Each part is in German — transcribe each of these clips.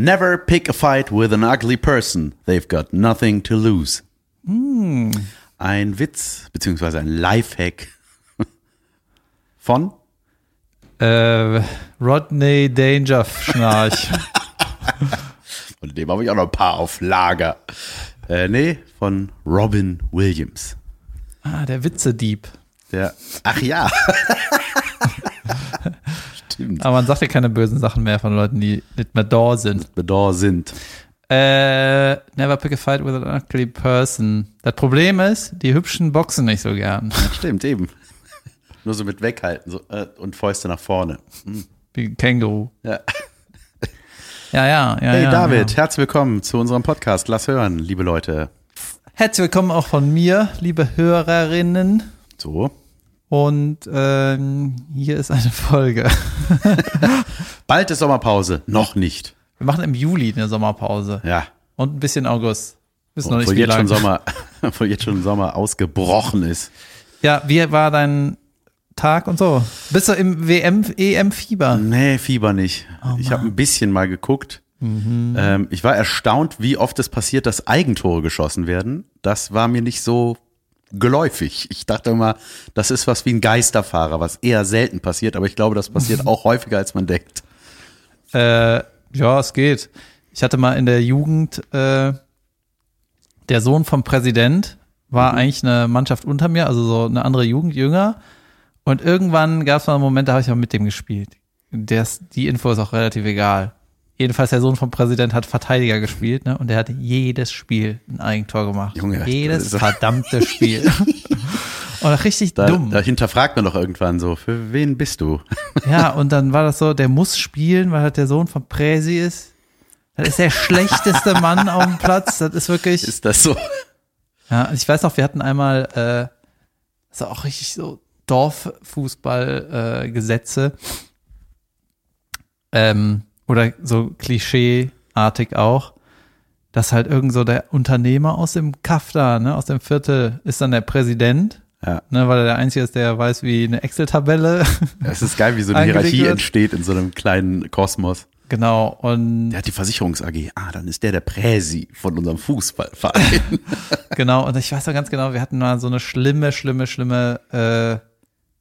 Never pick a fight with an ugly person. They've got nothing to lose. Ein Witz, beziehungsweise ein Lifehack von Äh, Rodney Danger Schnarch. Und dem habe ich auch noch ein paar auf Lager. Äh, nee, von Robin Williams. ah, der Witzedieb. Der, ach ja. Stimmt. Aber man sagt ja keine bösen Sachen mehr von Leuten, die nicht mehr da sind. Bedor sind. Äh, never pick a fight with an ugly person. Das Problem ist, die Hübschen boxen nicht so gern. Stimmt, eben. Nur so mit weghalten so, äh, und Fäuste nach vorne. Wie ein Känguru. Ja. Ja, ja, ja. Hey ja, David, Ja. herzlich willkommen zu unserem Podcast. Lass hören, liebe Leute. Herzlich willkommen auch von mir, liebe Hörerinnen. So. Und ähm, hier ist eine Folge. Bald ist Sommerpause. Noch nicht. Wir machen im Juli eine Sommerpause. Ja. Und ein bisschen August. Wissen noch nicht, wie jetzt schon lange. Sommer, obwohl jetzt schon Sommer ausgebrochen ist. Ja, wie war dein Tag und so? Bist du im WM, EM-Fieber? Nee, Fieber nicht. Oh ich habe ein bisschen mal geguckt. Ähm, ich war erstaunt, wie oft es passiert, dass Eigentore geschossen werden. Das war mir nicht so geläufig. Ich dachte immer, das ist was wie ein Geisterfahrer, was eher selten passiert, aber ich glaube, das passiert auch häufiger, als man denkt. Äh, ja, es geht. Ich hatte mal in der Jugend, äh, der Sohn vom Präsident war eigentlich eine Mannschaft unter mir, also so eine andere Jugend, jünger. Und irgendwann gab es mal einen Moment, da habe ich auch mit dem gespielt. Der ist, die Info ist auch relativ egal. Jedenfalls der Sohn vom Präsident hat Verteidiger gespielt, ne? Und der hat jedes Spiel ein Eigentor gemacht. Junge, das jedes verdammte Spiel. Und richtig Da, dumm. da hinterfragt man doch irgendwann so, für wen bist du? Ja, und dann war das so, der muss spielen, weil halt der Sohn von Präsi ist. Das ist der schlechteste Mann auf dem Platz. Das ist wirklich. Ist das so? Ja, ich weiß noch, wir hatten einmal, äh, das war auch richtig so Dorffußball-Gesetze. Äh, Gesetze. ähm, oder so klischeeartig auch, dass halt irgend so der Unternehmer aus dem Kaff da, ne, aus dem Viertel, ist dann der Präsident. Ja. Ne, weil er der Einzige ist, der weiß, wie eine Excel-Tabelle. Es ist geil, wie so eine Hierarchie wird. entsteht in so einem kleinen Kosmos. genau. Und Der hat die Versicherungs AG. Ah, dann ist der der Präsi von unserem Fußballverein. Genau, und ich weiß noch ganz genau, wir hatten mal so eine schlimme, schlimme, schlimme äh,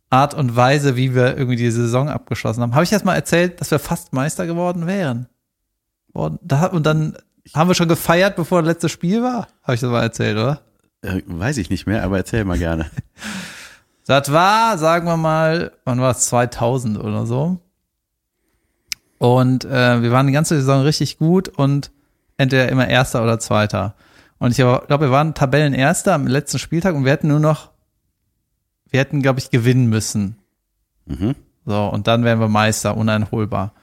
Art und Weise, wie wir irgendwie die Saison abgeschlossen haben. Habe ich erst mal erzählt, dass wir fast Meister geworden wären? Und, da, und dann haben wir schon gefeiert, bevor das letzte Spiel war? Habe ich das mal erzählt, oder? äh, weiß ich nicht mehr, aber erzähl mal gerne. Das war, sagen wir mal, wann war es? 2000 oder so. Und äh, wir waren die ganze Saison richtig gut und entweder immer Erster oder Zweiter. Und ich glaube, wir waren Tabellenerster am letzten Spieltag und wir hätten nur noch, wir hätten, glaube ich, gewinnen müssen. Mhm. So, und dann wären wir Meister, uneinholbar.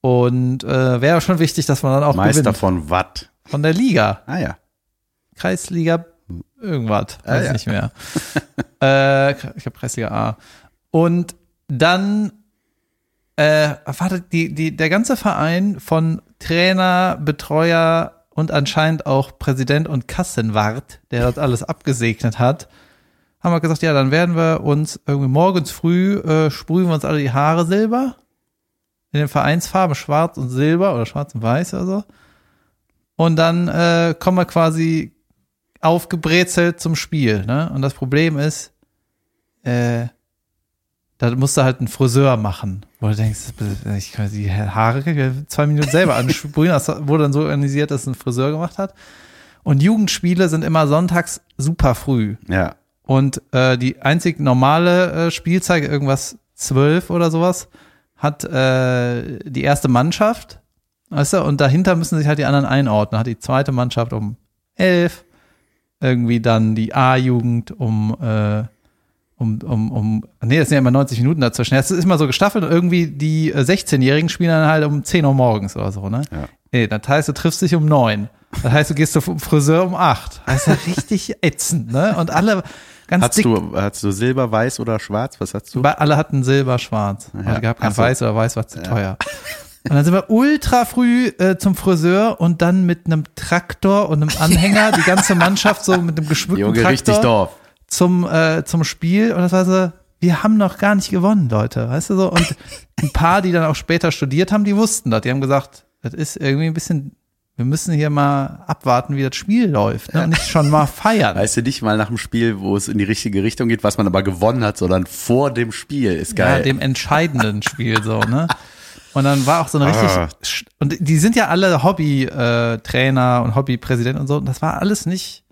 Und äh, wäre schon wichtig, dass man dann auch Meister gewinnt. von Watt. Von der Liga. Ah ja. Kreisliga irgendwas, Ah, weiß ja. nicht mehr. äh, ich glaube Kreisliga A. Und dann äh, warte, die, die, der ganze Verein von Trainer, Betreuer und anscheinend auch Präsident und Kassenwart, der das alles abgesegnet hat, haben wir gesagt, ja, dann werden wir uns irgendwie morgens früh äh, sprühen wir uns alle die Haare silber. In den Vereinsfarben schwarz und silber oder schwarz und weiß oder so. Und dann äh, kommen wir quasi aufgebrezelt zum Spiel. Ne? Und das Problem ist, äh, da musst du halt einen Friseur machen. Wo du denkst, ich kann die Haare zwei Minuten selber ansprühen. Das wurde dann so organisiert, dass ein Friseur gemacht hat. Und Jugendspiele sind immer sonntags super früh. Ja. Und äh, die einzig normale äh, Spielzeit, irgendwas zwölf oder sowas, hat äh, die erste Mannschaft. Weißt du, und dahinter müssen sich halt die anderen einordnen. Hat die zweite Mannschaft um elf, irgendwie dann die A-Jugend um, äh, um, um, um, nee, das sind ja immer 90 Minuten dazwischen. Es ist immer so gestaffelt und irgendwie die äh, 16-Jährigen spielen dann halt um 10 Uhr morgens oder so, ne? Ja. Nee, das heißt, du triffst dich um neun. Das heißt, du gehst zum Friseur um acht. Das ist ja richtig ätzend, ne? Und alle ganz Hast dick. du, hast du Silber, Weiß oder Schwarz? Was hast du? Alle hatten Silber, Schwarz. Ja. Also gab kein so. Weiß oder Weiß war zu teuer. Und dann sind wir ultra früh äh, zum Friseur und dann mit einem Traktor und einem Anhänger, die ganze Mannschaft so mit einem geschmückten Junge, Traktor zum, äh, zum Spiel. Und das war so, wir haben noch gar nicht gewonnen, Leute. Weißt du so? Und ein paar, die dann auch später studiert haben, die wussten das. Die haben gesagt, das ist irgendwie ein bisschen, wir müssen hier mal abwarten, wie das Spiel läuft ne? und nicht schon mal feiern. Weißt du, nicht mal nach dem Spiel, wo es in die richtige Richtung geht, was man aber gewonnen hat, sondern vor dem Spiel. Ist geil. Ja, dem entscheidenden Spiel so, ne? Und dann war auch so eine richtig, Ah. und die sind ja alle Hobby-Trainer und Hobbypräsident und so, und das war alles nicht,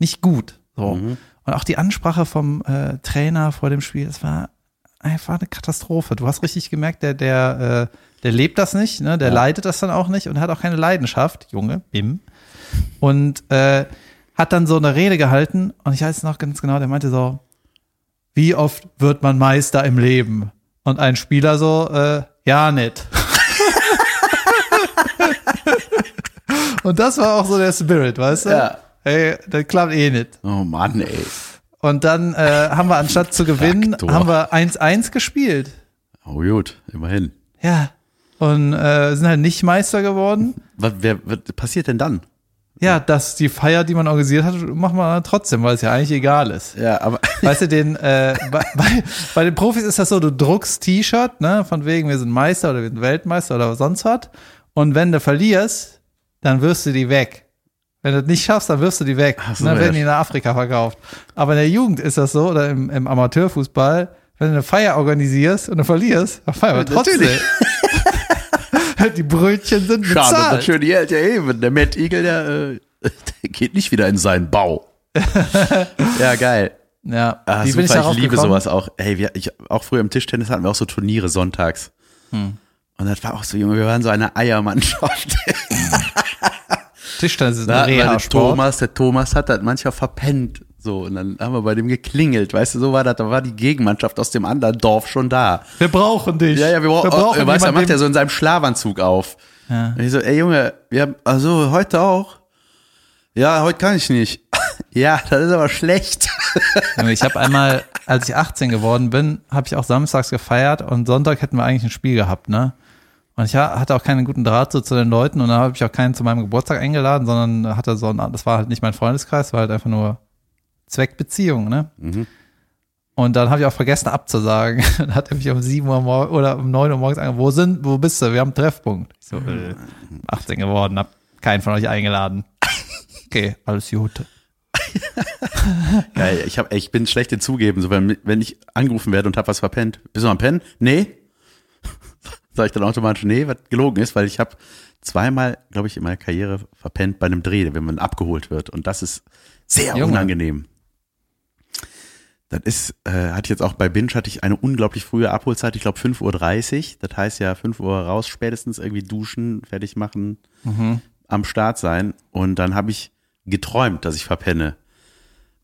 nicht gut. So. Mhm. Und auch die Ansprache vom äh, Trainer vor dem Spiel, das war einfach eine Katastrophe. Du hast richtig gemerkt, der, der, äh, der lebt das nicht, ne? der leidet das dann auch nicht und hat auch keine Leidenschaft, Junge, Bim. Und äh, hat dann so eine Rede gehalten und ich weiß noch ganz genau, der meinte so, wie oft wird man Meister im Leben? Und ein Spieler so, äh, ja, nicht. und das war auch so der Spirit, weißt du? Ja. Ey, das klappt eh nicht. Oh Mann, ey. Und dann äh, haben wir anstatt zu gewinnen, Traktor. haben wir 1-1 gespielt. Oh gut, immerhin. Ja. Und äh, sind halt nicht Meister geworden. Was, wer, was passiert denn dann? Ja, dass die Feier, die man organisiert hat, machen wir dann trotzdem, weil es ja eigentlich egal ist. Ja, aber Weißt du, den, äh, bei, bei, bei den Profis ist das so, du druckst T-Shirt, ne, von wegen, wir sind Meister oder wir sind Weltmeister oder sonst was. Und wenn du verlierst, dann wirfst du die weg. Wenn du das nicht schaffst, dann wirfst du die weg. So, dann ja. werden die nach Afrika verkauft. Aber in der Jugend ist das so, oder im, im Amateurfußball, wenn du eine Feier organisierst und du verlierst, dann feiern wir trotzdem. Natürlich. die Brötchen sind schade, das bezahlt. schöne Geld, ja eben. Der Matt Eagle, der, äh, der geht nicht wieder in seinen Bau. ja, geil. Ja, Ah, ich super, ich, darauf liebe gekommen? sowas auch. Hey, wir, ich, auch früher im Tischtennis hatten wir auch so Turniere sonntags. Hm. Und das war auch so, Junge, wir waren so eine Eiermannschaft. Tischtennis ist ein Reha-Sport. Thomas, der Thomas hat das manchmal verpennt. So, und dann haben wir bei dem geklingelt, weißt du, so war das, da war die Gegenmannschaft aus dem anderen Dorf schon da. Wir brauchen dich. Ja, ja, wir, brauchen, brauchen oh, weißt du, macht ja so in seinem Schlafanzug auf. Ja. Und ich so, ey Junge, wir haben, also heute auch? Ja, heute kann ich nicht. ja, das ist aber schlecht. Ich habe einmal, als ich 18 geworden bin, habe ich auch samstags gefeiert und Sonntag hätten wir eigentlich ein Spiel gehabt, ne? Und ich ha- hatte auch keinen guten Draht so zu den Leuten und dann habe ich auch keinen zu meinem Geburtstag eingeladen, sondern hatte so ein, das war halt nicht mein Freundeskreis, war halt einfach nur Zweckbeziehung, ne? Und dann habe ich auch vergessen abzusagen. Dann hat er mich um 7 Uhr mor oder um 9 Uhr morgens angerufen, wo sind, wo bist du? Wir haben einen Treffpunkt. Ich so, äh, 18 geworden, hab keinen von euch eingeladen. Okay, alles gut. Ja, ich, hab, ich bin schlecht in Zugeben, so wenn, wenn ich angerufen werde und hab was verpennt. Bist du am Pennen? Nee. Sag ich dann automatisch nee, was gelogen ist, weil ich habe zweimal, glaube ich, in meiner Karriere verpennt bei einem Dreh, wenn man abgeholt wird. Und das ist sehr Junge. unangenehm. Das ist, äh, hatte ich jetzt auch bei Binge, hatte ich eine unglaublich frühe Abholzeit, ich glaube 5.30 Uhr. Das heißt ja 5 Uhr raus, spätestens irgendwie duschen, fertig machen, am Start sein. Und dann habe ich geträumt, dass ich verpenne.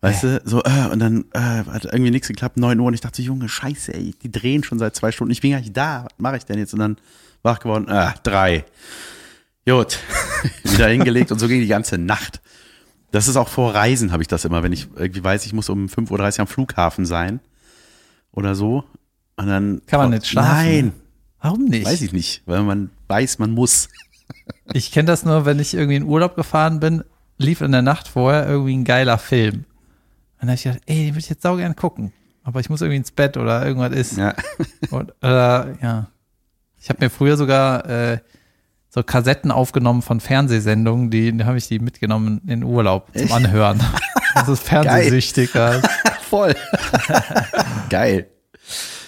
Weißt du, so, äh, und dann äh, hat irgendwie nichts geklappt, 9 Uhr, und ich dachte, so, Junge, scheiße, ey, die drehen schon seit zwei Stunden, ich bin gar nicht da, was mache ich denn jetzt? Und dann wach geworden, ah, drei. Gut, wieder hingelegt und so ging die ganze Nacht. Das ist auch vor Reisen, habe ich das immer, wenn ich irgendwie weiß, ich muss um 5.30 Uhr am Flughafen sein oder so. Und dann Kann man nicht schlafen? Nein, Warum nicht? weiß ich nicht, weil man weiß, man muss. Ich kenne das nur, wenn ich irgendwie in Urlaub gefahren bin, lief in der Nacht vorher irgendwie ein geiler Film. Und dann habe ich gedacht, ey, den würde ich jetzt sau gerne gucken. Aber ich muss irgendwie ins Bett oder irgendwas ist. Ja. Und, äh, ja. Ich habe mir früher sogar äh, so Kassetten aufgenommen von Fernsehsendungen, die, die habe ich die mitgenommen in Urlaub zum? Anhören. Das ist fernsehsüchtig. Voll. Geil.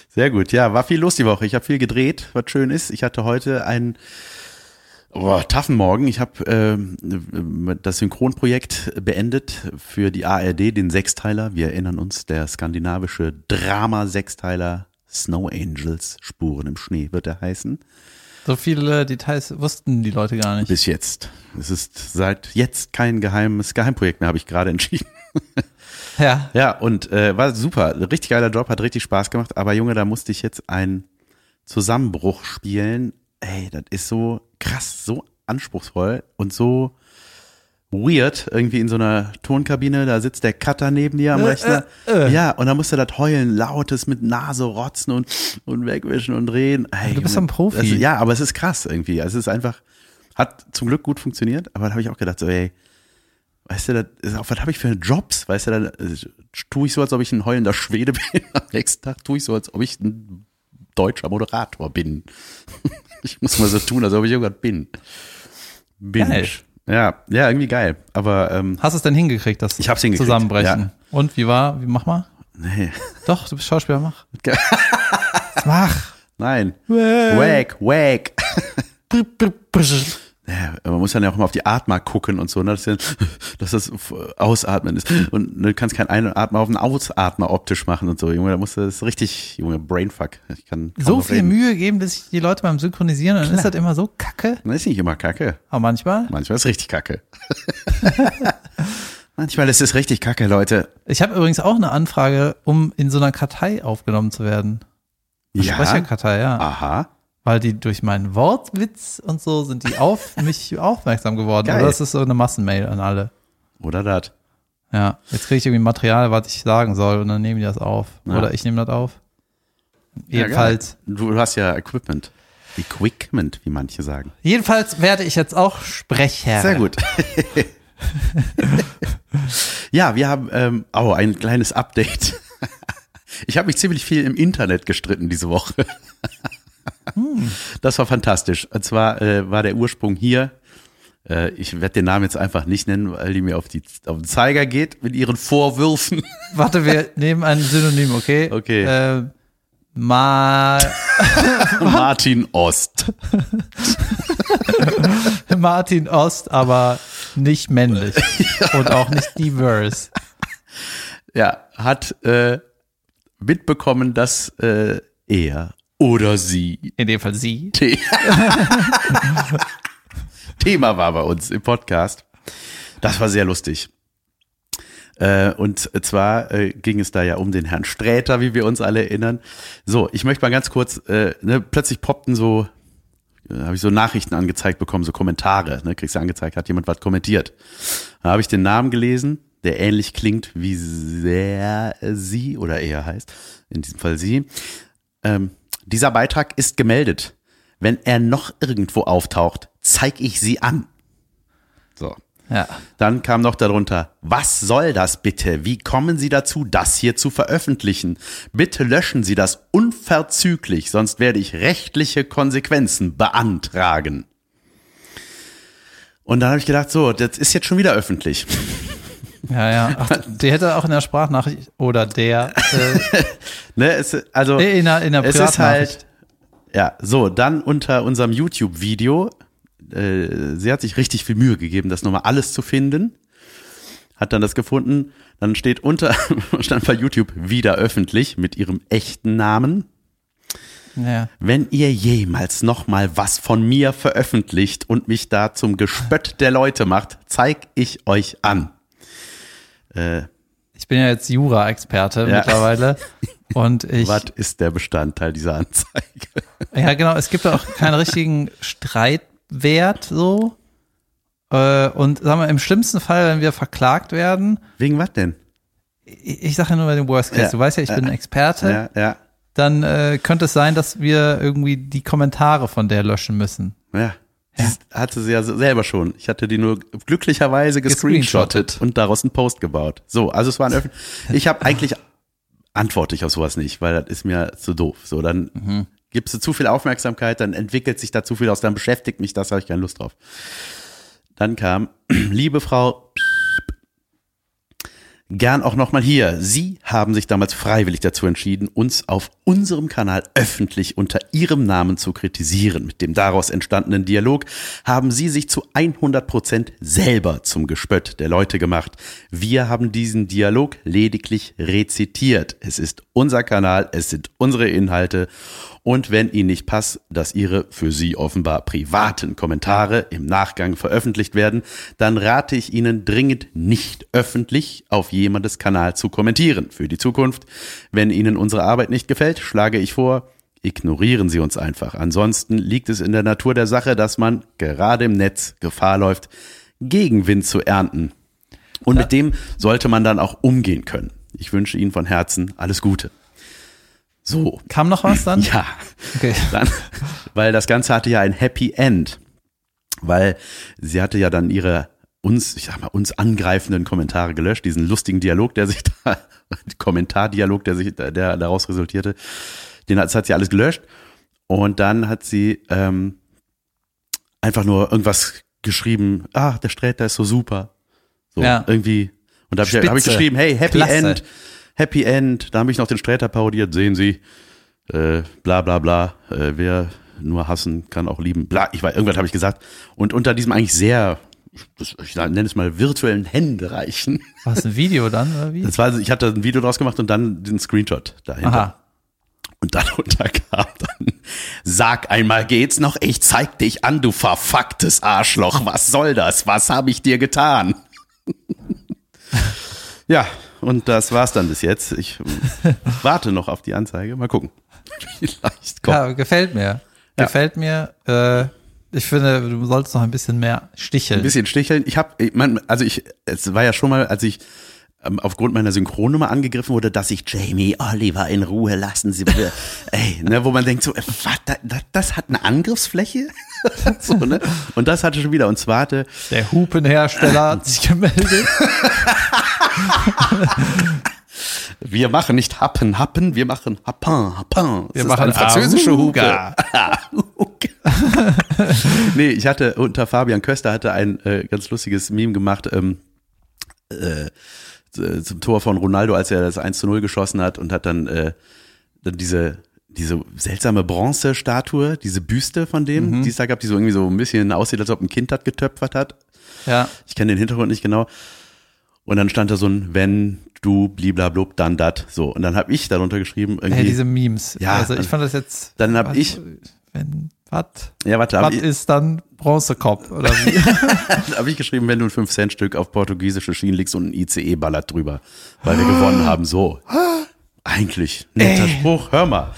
Sehr gut. Ja, war viel los die Woche. Ich habe viel gedreht, was schön ist. Ich hatte heute einen oh, taffen Morgen. Ich habe ähm, das Synchronprojekt beendet für die ARD, den Sechsteiler. Wir erinnern uns, der skandinavische Drama-Sechsteiler Snow Angels, Spuren im Schnee wird er heißen. So viele Details wussten die Leute gar nicht. Bis jetzt. Es ist seit jetzt kein geheimes Geheimprojekt mehr, habe ich gerade entschieden. Ja. Ja, und äh, war super. Richtig geiler Job, hat richtig Spaß gemacht. Aber Junge, da musste ich jetzt einen Zusammenbruch spielen. Ey, das ist so krass, so anspruchsvoll und so weird. Irgendwie in so einer Tonkabine, da sitzt der Cutter neben dir am Äh, Rechner. äh, äh. Ja, und dann musst du das heulen, lautes mit Nase rotzen und, und wegwischen und drehen. Ey, Du bist ein Profi. Das, ja, aber es ist krass irgendwie. Also es ist einfach, hat zum Glück gut funktioniert, aber da habe ich auch gedacht, so, ey, weißt du, das ist was habe ich für Jobs? Weißt du, dann äh, tue ich so, als ob ich ein heulender Schwede bin. Am nächsten Tag tue ich so, als ob ich ein deutscher Moderator bin. Ich muss mal so tun, als ob ich irgendwas bin. Binge. Geil. Ja, ja, irgendwie geil. Aber ähm, Hast du es denn hingekriegt, das Ich hab's hingekriegt, Zusammenbrechen? ja. Und wie war? Wie mach mal? nee. Doch, du bist Schauspieler, mach. mach. Nein. Wack, wack. Ja, man muss dann ja auch immer auf die Atmer gucken und so, ne, dass, dass das Ausatmen ist. Und du kannst keinen Einatmer auf einen Ausatmer optisch machen und so. Junge, da musst du das richtig, Junge, Brainfuck. Ich kann So viel reden. Mühe geben, dass sich die Leute beim Synchronisieren, und dann ist das immer so kacke. Das ist nicht immer kacke. Aber manchmal. Manchmal ist es richtig kacke. Manchmal ist es richtig kacke, Leute. Ich habe übrigens auch eine Anfrage, um in so einer Kartei aufgenommen zu werden. Ja. Sprecherkartei, ja. Aha. Weil die durch meinen Wortwitz und so sind die auf mich aufmerksam geworden. Geil. Oder das ist so eine Massenmail an alle. Oder das. Ja, jetzt kriege ich irgendwie Material, was ich sagen soll und dann nehmen die das auf. Ja. Oder ich nehme das auf. Ja, Jedenfalls, geil. Du hast ja Equipment. Equipment, wie manche sagen. jedenfalls werde ich jetzt auch Sprecher. Sehr gut. ja, wir haben ähm, oh, ein kleines Update. Ich habe mich ziemlich viel im Internet gestritten diese Woche. Das war fantastisch. Und zwar äh, war der Ursprung hier. Äh, ich werde den Namen jetzt einfach nicht nennen, weil die mir auf, die, auf den Zeiger geht mit ihren Vorwürfen. Warte, wir nehmen ein Synonym, okay? Okay. Äh, mal Martin Ost. Martin Ost, aber nicht männlich und auch nicht diverse. Ja, hat äh, mitbekommen, dass äh, er oder sie In dem Fall sie. The Thema war bei uns im Podcast. Das war sehr lustig. Äh, und zwar äh, ging es da ja um den Herrn Sträter, wie wir uns alle erinnern. So, ich möchte mal ganz kurz, äh, ne, plötzlich poppten so, habe ich so Nachrichten angezeigt bekommen, so Kommentare, ne, kriegst du angezeigt, hat jemand was kommentiert. Da habe ich den Namen gelesen, der ähnlich klingt wie sehr sie oder er heißt, in diesem Fall sie. Ähm, dieser Beitrag ist gemeldet. Wenn er noch irgendwo auftaucht, zeige ich sie an. So. Ja. Dann kam noch darunter, was soll das bitte? Wie kommen Sie dazu, das hier zu veröffentlichen? Bitte löschen Sie das unverzüglich, sonst werde ich rechtliche Konsequenzen beantragen. Und dann habe ich gedacht, so, das ist jetzt schon wieder öffentlich. Ja, ja. Ach, die hätte auch in der Sprachnachricht oder der äh, Ne, es, also äh, in der, in der es ist halt, ja, so, dann unter unserem YouTube-Video, äh, sie hat sich richtig viel Mühe gegeben, das nochmal alles zu finden, hat dann das gefunden, dann steht unter, stand bei YouTube wieder öffentlich mit ihrem echten Namen. ja. Wenn ihr jemals nochmal was von mir veröffentlicht und mich da zum Gespött der Leute macht, zeig ich euch an. Ich bin ja jetzt Jura-Experte Ja. mittlerweile. Und ich, Was ist der Bestandteil dieser Anzeige? ja genau, es gibt auch keinen richtigen Streitwert so. Äh, Und sagen wir, im schlimmsten Fall, wenn wir verklagt werden, Wegen was denn? ich, ich sage ja nur bei dem Worst Case, Ja. du weißt ja, ich bin Experte, Ja, ja, dann äh, könnte es sein, dass wir irgendwie die Kommentare von der löschen müssen. ja. Das hatte sie ja selber schon. Ich hatte die nur glücklicherweise gescreenshottet und daraus einen Post gebaut. So, also es war ein Öffn Ich habe eigentlich antworte ich auf sowas nicht, weil das ist mir zu doof. So, dann gibst du zu viel Aufmerksamkeit, dann entwickelt sich da zu viel aus, dann beschäftigt mich das, habe ich keine Lust drauf. Dann kam, liebe Frau, gern auch nochmal hier. Sie haben sich damals freiwillig dazu entschieden, uns auf unserem Kanal öffentlich unter Ihrem Namen zu kritisieren. Mit dem daraus entstandenen Dialog haben Sie sich zu 100 Prozent selber zum Gespött der Leute gemacht. Wir haben diesen Dialog lediglich rezitiert. Es ist unser Kanal, es sind unsere Inhalte. Und wenn Ihnen nicht passt, dass Ihre für Sie offenbar privaten Kommentare im Nachgang veröffentlicht werden, dann rate ich Ihnen dringend nicht öffentlich auf jemandes Kanal zu kommentieren. Für die Zukunft, wenn Ihnen unsere Arbeit nicht gefällt, schlage ich vor, ignorieren Sie uns einfach. Ansonsten liegt es in der Natur der Sache, dass man gerade im Netz Gefahr läuft, Gegenwind zu ernten. Und mit dem sollte man dann auch umgehen können. Ich wünsche Ihnen von Herzen alles Gute. So, Kam noch was dann? ja. Okay. Dann, weil das Ganze hatte ja ein Happy End. Weil sie hatte ja dann ihre uns, ich sag mal, uns angreifenden Kommentare gelöscht, diesen lustigen Dialog, der sich da, Kommentardialog, der sich, der daraus resultierte, den hat, hat sie alles gelöscht. Und dann hat sie ähm, einfach nur irgendwas geschrieben, ah, der Sträter ist so super. So, Ja. irgendwie. Und da habe ich, hab ich geschrieben, hey, Happy Klasse. End, Happy End. Da habe ich noch den Sträter parodiert, sehen Sie, äh, bla bla bla, äh, wer nur hassen kann auch lieben, bla, ich weiß, irgendwas habe ich gesagt. Und unter diesem eigentlich sehr, ich nenne es mal virtuellen Händereichen. War es ein Video dann, oder wie? Das war, ich hatte ein Video draus gemacht und dann den Screenshot dahinter. Aha. Und darunter kam dann, sag einmal geht's noch, ich zeig dich an, du verfucktes Arschloch, was soll das, was habe ich dir getan? Ja, und das war's dann bis jetzt. Ich warte noch auf die Anzeige, mal gucken. Vielleicht kommt. Ja, gefällt mir. Ja. Gefällt mir. Äh, ich finde, du solltest noch ein bisschen mehr sticheln. Ein bisschen sticheln. Ich habe, ich mein, also ich, es war ja schon mal, als ich ähm, aufgrund meiner Synchronnummer angegriffen wurde, dass ich Jamie Oliver in Ruhe lassen Sie bitte. Ey, ne, wo man denkt so, äh, was, das, das, das hat eine Angriffsfläche? so, ne? Und das hatte schon wieder. Und zwar hatte, Der Hupenhersteller hat sich gemeldet. wir machen nicht Happen, Happen, wir machen Happin. Das Wir ist machen eine französische Hupe. Aruga. Aruga. nee, ich hatte unter Fabian Köster hatte ein äh, ganz lustiges Meme gemacht, ähm, äh, zum Tor von Ronaldo, als er das 1 zu 0 geschossen hat und hat dann, äh, dann diese, diese seltsame Bronzestatue, diese Büste von dem, die es da gab, die so irgendwie so ein bisschen aussieht, als ob ein Kind das getöpfert hat. Ja. Ich kenne den Hintergrund nicht genau. Und dann stand da so ein, wenn du bliblablub, dann dat. So. Und dann habe ich darunter geschrieben, irgendwie. Hey, diese Memes. Ja, also ich fand das jetzt. dann hab was- ich- Wenn, was? ja, warte, habe Was ist dann Bronzekopf? Oder wie? hab ich geschrieben, wenn du ein 5-Cent-Stück auf portugiesische Schienen legst und ein ICE ballert drüber, weil wir gewonnen haben. So. Eigentlich. Netter Ey. Spruch, hör mal.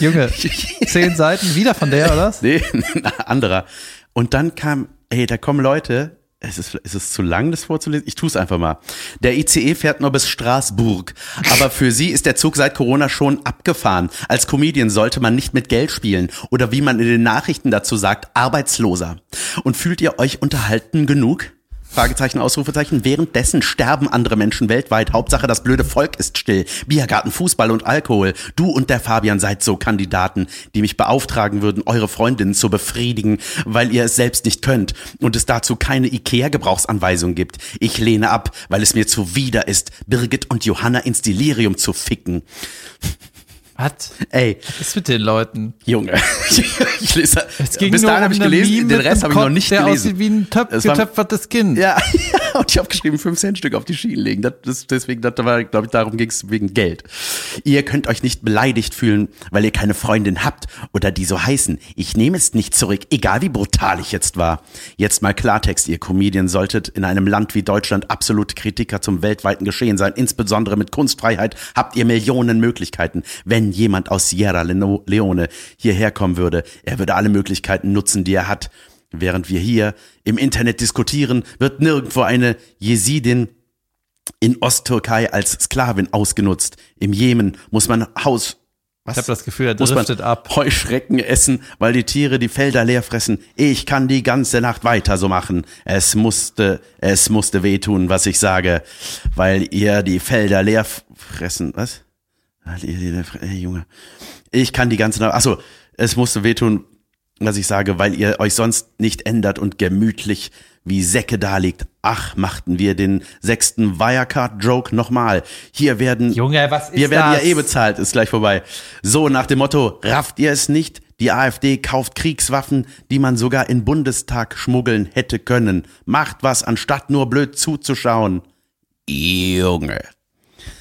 Junge, zehn Seiten wieder von der, oder? was? Nee, anderer. Und dann kam, ey, da kommen Leute, es ist, ist es zu lang, das vorzulesen? Ich tue es einfach mal. Der ICE fährt nur bis Straßburg. Aber für sie ist der Zug seit Corona schon abgefahren. Als Comedian sollte man nicht mit Geld spielen. Oder wie man in den Nachrichten dazu sagt, Arbeitsloser. Und fühlt ihr euch unterhalten genug? Fragezeichen, Ausrufezeichen. Währenddessen sterben andere Menschen weltweit. Hauptsache, das blöde Volk ist still. Biergarten, Fußball und Alkohol. Du und der Fabian seid so Kandidaten, die mich beauftragen würden, eure Freundinnen zu befriedigen, weil ihr es selbst nicht könnt und es dazu keine IKEA-Gebrauchsanweisung gibt. Ich lehne ab, weil es mir zuwider ist, Birgit und Johanna ins Delirium zu ficken. Was? Ey, Was ist mit den Leuten? Junge, ich lese, Es ging bis dahin habe ich gelesen, Meme den Rest habe ich noch nicht der gelesen. aussieht wie ein Töp getöpfertes Kind. Ja, ja, und ich habe geschrieben, 5 Cent Stück auf die Schienen legen. Das, das, deswegen, das war, glaube ich, darum ging es wegen Geld. Ihr könnt euch nicht beleidigt fühlen, weil ihr keine Freundin habt oder die so heißen. Ich nehme es nicht zurück, egal wie brutal ich jetzt war. Jetzt mal Klartext, ihr Comedian solltet in einem Land wie Deutschland absolute Kritiker zum weltweiten Geschehen sein. Insbesondere mit Kunstfreiheit habt ihr Millionen Möglichkeiten. Wenn jemand aus Sierra Leone hierher kommen würde, er würde alle Möglichkeiten nutzen, die er hat. Während wir hier im Internet diskutieren, wird nirgendwo eine Jesidin in Osttürkei als Sklavin ausgenutzt. Im Jemen muss man Haus was? Ich habe das Gefühl, er muss man driftet ab. Heuschrecken essen, weil die Tiere die Felder leer fressen. Ich kann die ganze Nacht weiter so machen. Es musste, es musste wehtun, was ich sage, weil ihr die Felder leer fressen. Was? Weil ihr die, ey, Junge. Ich kann die ganze Nacht, achso, es musste wehtun, was ich sage, weil ihr euch sonst nicht ändert und gemütlich wie Säcke daliegt. Ach, machten wir den sechsten Wirecard-Joke nochmal. Hier werden, Junge, was ist wir werden das? ja eh bezahlt, ist gleich vorbei. So nach dem Motto, rafft ihr es nicht? Die AfD kauft Kriegswaffen, die man sogar in Bundestag schmuggeln hätte können. Macht was, anstatt nur blöd zuzuschauen. Junge.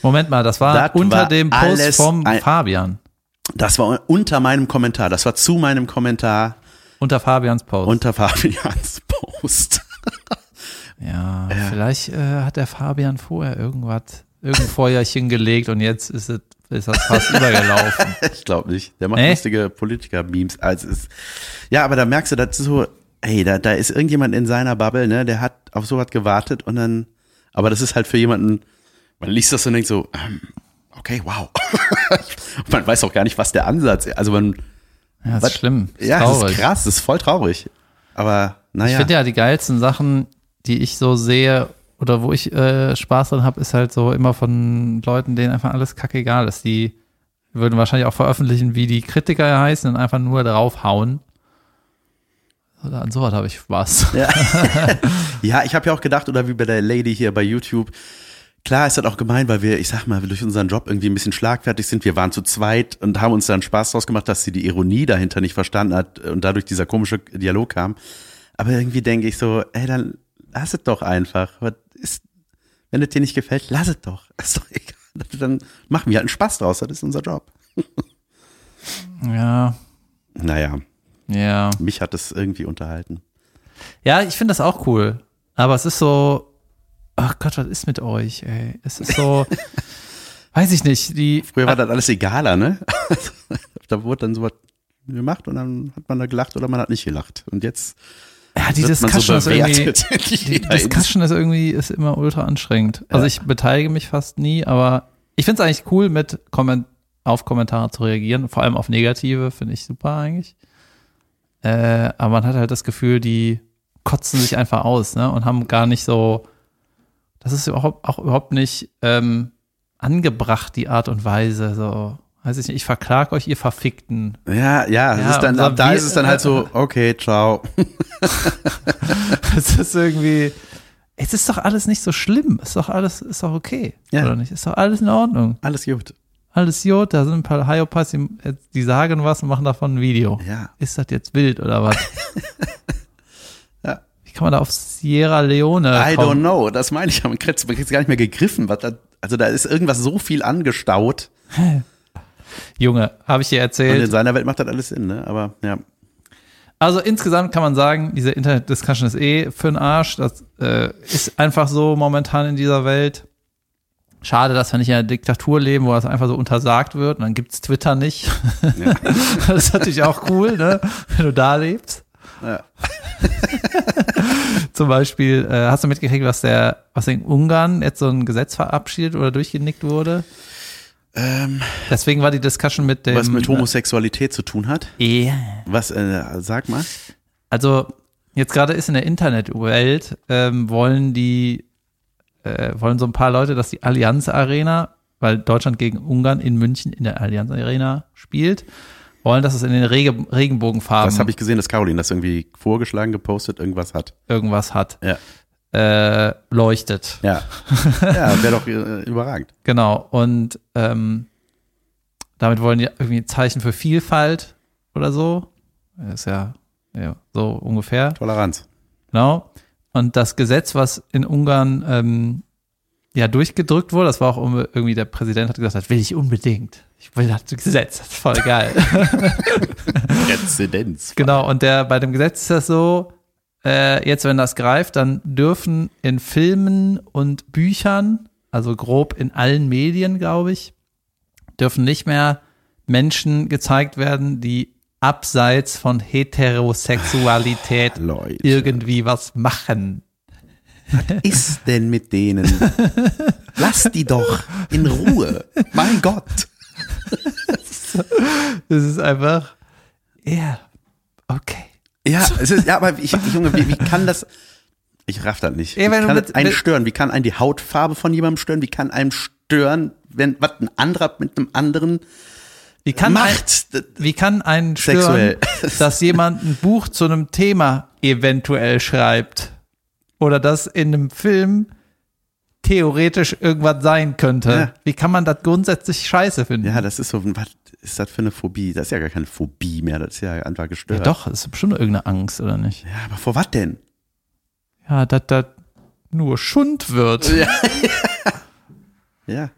Moment mal, das war Das unter war dem Post vom ein- Fabian. Das war unter meinem Kommentar. Das war zu meinem Kommentar Unter Fabians Post. unter Fabians Post. ja, vielleicht äh, hat der Fabian vorher irgendwas, irgendein Feuerchen gelegt und jetzt ist es ist das fast übergelaufen. Ich glaube nicht. Der macht Nee? lustige Politiker-Memes. Also ist, ja, aber da merkst du, das ist so, ey, da, da ist irgendjemand in seiner Bubble, ne, der hat auf sowas gewartet und dann, aber das ist halt für jemanden, man liest das und denkt so, ähm, okay, wow. man weiß auch gar nicht, was der Ansatz ist. Also man, Ja, das Was? ist schlimm. Das ist ja, das traurig. ist krass, das ist voll traurig. Aber, Ich naja. finde ja die geilsten Sachen, die ich so sehe oder wo ich äh, Spaß dran habe, ist halt so immer von Leuten, denen einfach alles kackegal ist, die würden wahrscheinlich auch veröffentlichen, wie die Kritiker heißen und einfach nur draufhauen. Oder an sowas habe ich Spaß. Ja, ja ich habe ja auch gedacht, oder wie bei der Lady hier bei YouTube, klar ist das auch gemein, weil wir, ich sag mal, durch unseren Job irgendwie ein bisschen schlagfertig sind. Wir waren zu zweit und haben uns dann Spaß draus gemacht, dass sie die Ironie dahinter nicht verstanden hat und dadurch dieser komische Dialog kam. Aber irgendwie denke ich so, ey, dann lass es doch einfach. Was ist, wenn es dir nicht gefällt, lass es doch. Ist doch egal. Dann machen wir halt einen Spaß draus. Das ist unser Job. Ja, Naja, ja. mich hat es irgendwie unterhalten. Ja, ich finde das auch cool. Aber es ist so, ach Gott, was ist mit euch, ey? Es ist so, weiß ich nicht, die, Früher war das alles egaler, ne? da wurde dann sowas gemacht und dann hat man da gelacht oder man hat nicht gelacht. Und jetzt ja, die man so Discussion ist irgendwie, die Discussion ist irgendwie, ist immer ultra anstrengend. Also Ja. ich beteilige mich fast nie, aber ich finde es eigentlich cool, mit Komment auf Kommentare zu reagieren, vor allem auf negative, finde ich super eigentlich. Äh, aber man hat halt das Gefühl, die kotzen sich einfach aus, ne? Und haben gar nicht so, das ist überhaupt auch überhaupt nicht ähm, angebracht, die Art und Weise. So, weiß ich nicht, ich verklag euch, ihr Verfickten. Ja, ja, es Ja, ist dann, ab da ist es dann halt so, okay, ciao. Es ist irgendwie, es ist doch alles nicht so schlimm. Ist doch alles, ist doch okay. Ja. Oder nicht? Ist doch alles in Ordnung. Alles gut. Alles gut, da sind ein paar Hyopas, die, die sagen was und machen davon ein Video. Ja. Ist das jetzt wild oder was? Kann man da auf Sierra Leone I don't kommen? know, das meine ich. Man kriegt kriegt's gar nicht mehr gegriffen. Da, also da ist irgendwas so viel angestaut. Junge, habe ich dir Und in erzählt. seiner Welt macht das alles Sinn, ne? Aber ja. Also insgesamt kann man sagen, diese Internet-Discussion ist eh für den Arsch. Das äh, ist einfach so momentan in dieser Welt. Schade, dass wir nicht in einer Diktatur leben, wo das einfach so untersagt wird und dann gibt's Twitter nicht. Ja. das ist natürlich auch cool, ne? wenn du da lebst. Ja. Zum Beispiel, äh, hast du mitgekriegt, was der, was in Ungarn jetzt so ein Gesetz verabschiedet oder durchgenickt wurde? Ähm, Deswegen war die Discussion mit dem. was mit Homosexualität zu tun hat? Ja. Was, äh, sag mal. Also jetzt gerade ist in der Internetwelt ähm, wollen die äh, wollen so ein paar Leute, dass die Allianz Arena, weil Deutschland gegen Ungarn in München in der Allianz Arena spielt, wollen, dass es in den Rege Regenbogenfarben Das habe ich gesehen, dass Caroline das irgendwie vorgeschlagen, gepostet, irgendwas hat. irgendwas hat, Ja. äh, leuchtet. Ja. Ja, wäre doch äh, überragend. Genau. Und ähm, damit wollen die irgendwie ein Zeichen für Vielfalt oder so. Ist ja, ja so ungefähr. Toleranz. Genau. Und das Gesetz, was in Ungarn ähm, ja durchgedrückt wurde, das war auch irgendwie der Präsident hat gesagt, das will ich unbedingt. Ich will das Gesetz, das ist voll geil. Präzedenz. genau. Und der bei dem Gesetz ist das so, äh, jetzt wenn das greift, dann dürfen in Filmen und Büchern, also grob in allen Medien, glaube ich, dürfen nicht mehr Menschen gezeigt werden, die abseits von Heterosexualität Leute. irgendwie was machen. Ist denn mit denen? Lass die doch in Ruhe. Mein Gott. Das ist einfach, ja, okay. Ja, es ist, ja, aber ich, Junge, wie, wie kann das? Ich raff das nicht. Ja, wie kann mit- das einen mit- stören? Wie kann einen die Hautfarbe von jemandem stören? Wie kann einem stören, wenn was ein anderer mit einem anderen Wie kann, ein, macht? wie kann einen stören, Sexuell. dass jemand ein Buch zu einem Thema eventuell schreibt? Oder das in einem Film theoretisch irgendwas sein könnte? Ja. Wie kann man das grundsätzlich scheiße finden? Ja, das ist so, was ist das für eine Phobie? Das ist ja gar keine Phobie mehr, das ist ja einfach Ja, gestört. doch, das ist bestimmt irgendeine Angst, oder nicht? Ja, aber vor was denn? Ja, dass das nur Schund wird. Ja. Ja,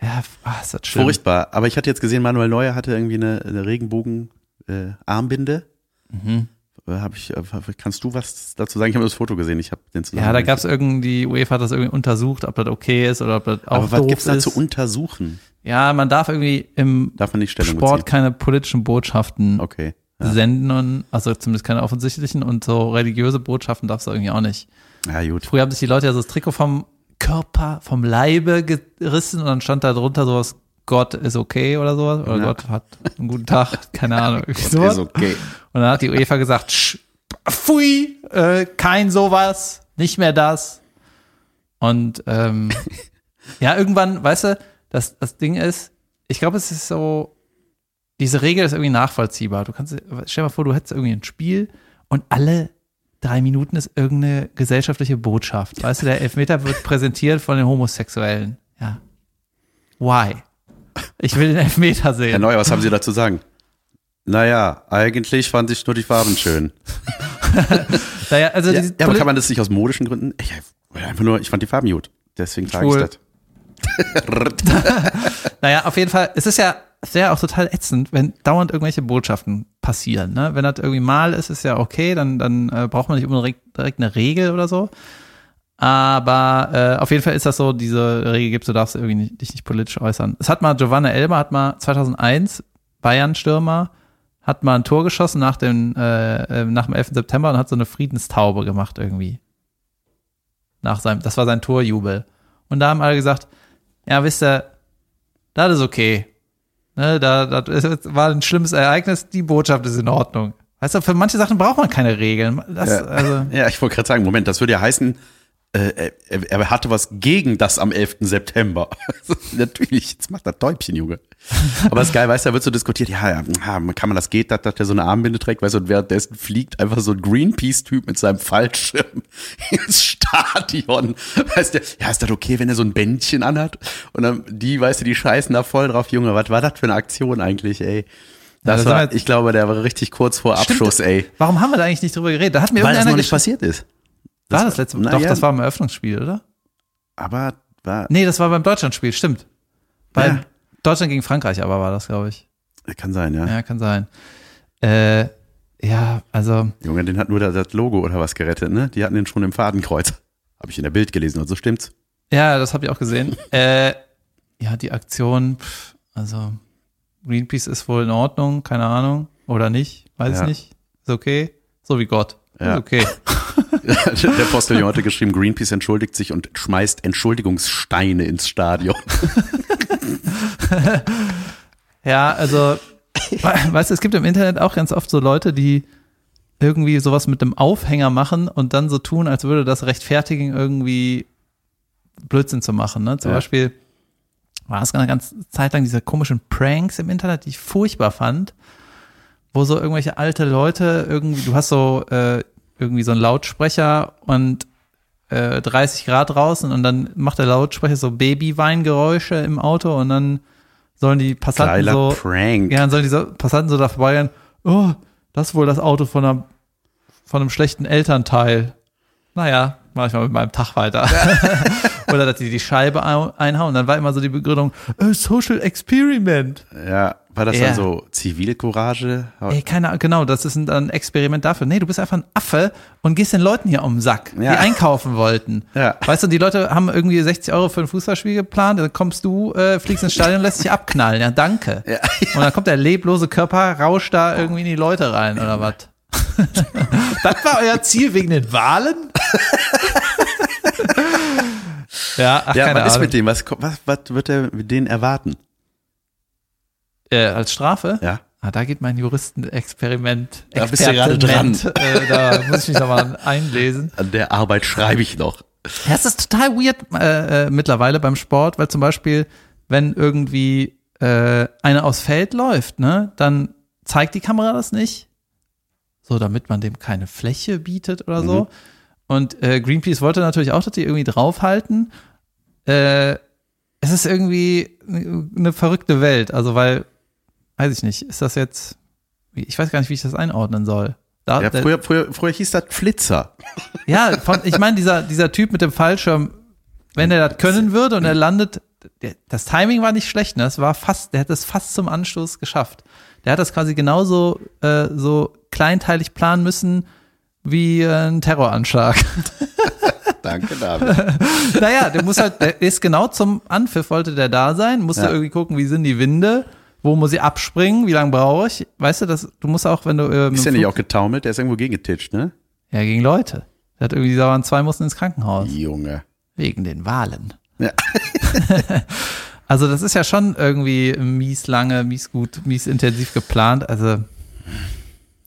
Ja, ah, ist das schlimm. furchtbar. Aber ich hatte jetzt gesehen, Manuel Neuer hatte irgendwie eine, eine Regenbogen-Armbinde. Mhm. Äh, Hab ich, äh, kannst du was dazu sagen? Ich habe das Foto gesehen. Ich habe den Ja, da gab es irgendwie, die UEFA hat das irgendwie untersucht, ob das okay ist oder ob das auch Aber was doof gibt's da zu untersuchen? Ja, man darf irgendwie im Darf Sport beziehen? keine politischen Botschaften Okay. Ja. senden und also zumindest keine offensichtlichen und so religiöse Botschaften darfst du irgendwie auch nicht. ja, gut. Früher haben sich die Leute ja so das Trikot vom Körper, vom Leibe gerissen und dann stand da drunter sowas, Gott ist okay oder sowas. Oder Ja. Gott hat einen guten Tag, keine Ahnung. sowas. Ist okay. Und dann hat die UEFA gesagt, Sch, pfui, äh, kein sowas, nicht mehr das. Und ähm, ja, irgendwann, weißt du, das, das Ding ist, ich glaube, es ist so, diese Regel ist irgendwie nachvollziehbar. Du kannst, stell dir mal vor, du hättest irgendwie ein Spiel und alle drei Minuten ist irgendeine gesellschaftliche Botschaft. Weißt du, der Elfmeter wird präsentiert von den Homosexuellen. Ja. Why? Ich will den Elfmeter sehen. Herr Neuer, was haben Sie dazu sagen? Naja, eigentlich fand ich nur die Farben schön. naja, also Ja, ja, aber kann man das nicht aus modischen Gründen? Ich, einfach nur, ich fand die Farben gut. Deswegen trage ich das. Naja, auf jeden Fall, es ist ja sehr auch total ätzend, wenn dauernd irgendwelche Botschaften passieren. Ne? Wenn das irgendwie mal ist, ist ja okay, dann, dann äh, braucht man nicht unbedingt direkt eine Regel oder so. Aber äh, auf jeden Fall ist das so, diese Regel gibt, du darfst irgendwie nicht, dich nicht politisch äußern. Es hat mal Giovanna Elber, hat mal 2001, Bayern-Stürmer, hat mal ein Tor geschossen nach dem, äh, äh, nach dem 11. September und hat so eine Friedenstaube gemacht irgendwie. Nach seinem, das war sein Torjubel. Und da haben alle gesagt, ja, wisst ihr, das ist okay. Ne, da, das war ein schlimmes Ereignis, die Botschaft ist in Ordnung. Weißt du, für manche Sachen braucht man keine Regeln. Das, Ja. also, Ja, ich wollte gerade sagen, Moment, das würde ja heißen, äh, er, er hatte was gegen das am 11. September. Natürlich, jetzt macht das Täubchen, Junge. Aber ist geil, weißt du, da wird so diskutiert, ja, ja, kann man das geht, dass, dass der so eine Armbinde trägt, weißt du, und währenddessen fliegt einfach so ein Greenpeace-Typ mit seinem Fallschirm ins Stadion. Weißt du, ja, ist das okay, wenn er so ein Bändchen anhat? Und dann, die, weißt du, die scheißen da voll drauf, Junge, was war das für eine Aktion eigentlich, ey? da Das wir war, ich glaube, der war richtig kurz vor Stimmt. Abschuss, ey. warum haben wir da eigentlich nicht drüber geredet? Da hat mir Weil das noch nicht passiert ist. War das letzte Na Doch, ja. das war im Eröffnungsspiel, oder? Aber war, Nee, das war beim Deutschlandspiel, stimmt. Beim Ja. Deutschland gegen Frankreich aber war das, glaube ich. kann sein, ja. Ja, kann sein. Äh, ja, also, Junge, den hat nur das Logo oder was gerettet, ne? Die hatten den schon im Fadenkreuz. Habe ich in der Bild gelesen, und so stimmt's. ja, das habe ich auch gesehen. äh, ja, die Aktion, pff, also Greenpeace ist wohl in Ordnung, keine Ahnung. Oder nicht, weiß Ja. nicht. Ist okay. So wie Gott. Ja. Ist okay. der Postillon hatte geschrieben, Greenpeace entschuldigt sich und schmeißt Entschuldigungssteine ins Stadion. Ja, also, weißt du, es gibt im Internet auch ganz oft so Leute, die irgendwie sowas mit dem Aufhänger machen und dann so tun, als würde das rechtfertigen, irgendwie Blödsinn zu machen. Ne? Zum Ja. Beispiel war es eine ganze Zeit lang diese komischen Pranks im Internet, die ich furchtbar fand, wo so irgendwelche alte Leute irgendwie, du hast so äh, irgendwie so einen Lautsprecher und äh, 30 Grad draußen und dann macht der Lautsprecher so Babyweingeräusche im Auto und dann sollen die Passanten Geiler so Prank. ja, dann sollen diese Passanten so da vorbeigehen, oh, das ist wohl das Auto von einem, von einem schlechten Elternteil. Naja, mach ich mal mit meinem Tag weiter. Oder dass die die Scheibe au- einhauen. Dann war immer so die Begründung, Social Experiment. Ja, war das Ja. dann so Zivilcourage? Ey, keine Ahnung, genau, das ist ein, ein Experiment dafür. Nee, du bist einfach ein Affe und gehst den Leuten hier um den Sack, Ja. die einkaufen wollten. Ja. Weißt du, die Leute haben irgendwie 60 Euro für ein Fußballspiel geplant, dann kommst du, äh, fliegst ins Stadion und lässt dich abknallen. Ja, danke. Und dann kommt der leblose Körper, rauscht da irgendwie in die Leute rein, oder was? das war euer Ziel wegen den Wahlen? ja, ach, ja, was ist mit dem? Was, was, was wird er mit denen erwarten? Äh, als Strafe? Ja. Ah, da geht mein Juristenexperiment. Da bist du gerade dran. Äh, da muss ich mich nochmal einlesen. An der Arbeit schreibe ich noch. Ja, es ist total weird äh, äh, mittlerweile beim Sport, weil zum Beispiel, wenn irgendwie äh, einer aufs Feld läuft, ne, dann zeigt die Kamera das nicht. So, damit man dem keine Fläche bietet oder so. Mhm. Und äh, Greenpeace wollte natürlich auch, dass die irgendwie draufhalten. Äh, es ist irgendwie eine verrückte Welt. Also, weil, weiß ich nicht, ist das jetzt, ich weiß gar nicht, wie ich das einordnen soll. Da, Ja, früher, früher, früher hieß das Flitzer. ja, von, ich meine, dieser, dieser Typ mit dem Fallschirm, wenn er das können würde und er landet, der, das Timing war nicht schlecht, ne? Das war fast, der hat es fast zum Anstoß geschafft. Der hat das quasi genauso äh, so kleinteilig planen müssen wie äh, ein Terroranschlag. Danke, David. naja, der muss halt, der ist genau zum Anpfiff wollte der da sein, musste Ja. irgendwie gucken, wie sind die Winde, wo muss ich abspringen, wie lange brauche ich. Weißt du, das, du musst auch, wenn du äh, Ist der nicht auch getaumelt? Der ist irgendwo gegengetitscht, ne? ja gegen Leute. Der hat irgendwie, da waren zwei mussten ins Krankenhaus. Junge. Wegen den Wahlen. Ja. also das ist ja schon irgendwie mies lange, mies gut, mies intensiv geplant. Also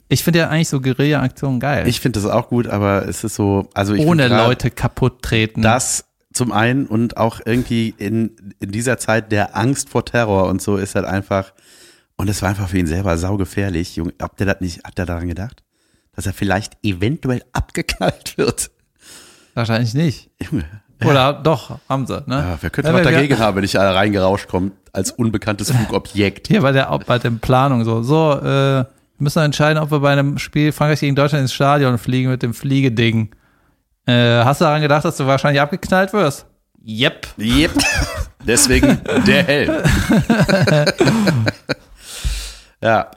ich finde ja eigentlich so Guerilla-Aktionen geil. Ich finde das auch gut, aber es ist so, also ich Ohne grad Leute kaputt treten. Das zum einen und auch irgendwie in, in dieser Zeit der Angst vor Terror und so ist halt einfach, Und es war einfach für ihn selber saugefährlich. Junge, habt ihr das nicht, hat er daran gedacht? Dass er vielleicht eventuell abgeknallt wird? Wahrscheinlich nicht. Junge. Oder doch, haben sie, ne? Ja, wer könnte Ja, was wir- dagegen haben, wenn ich da reingerauscht komme als unbekanntes Flugobjekt? Hier bei der, bei der Planung so. So, äh, wir müssen entscheiden, ob wir bei einem Spiel Frankreich gegen Deutschland ins Stadion fliegen mit dem Fliegeding. Äh, hast du daran gedacht, dass du wahrscheinlich abgeknallt wirst? Yep. Yep. Deswegen der Helm. ja.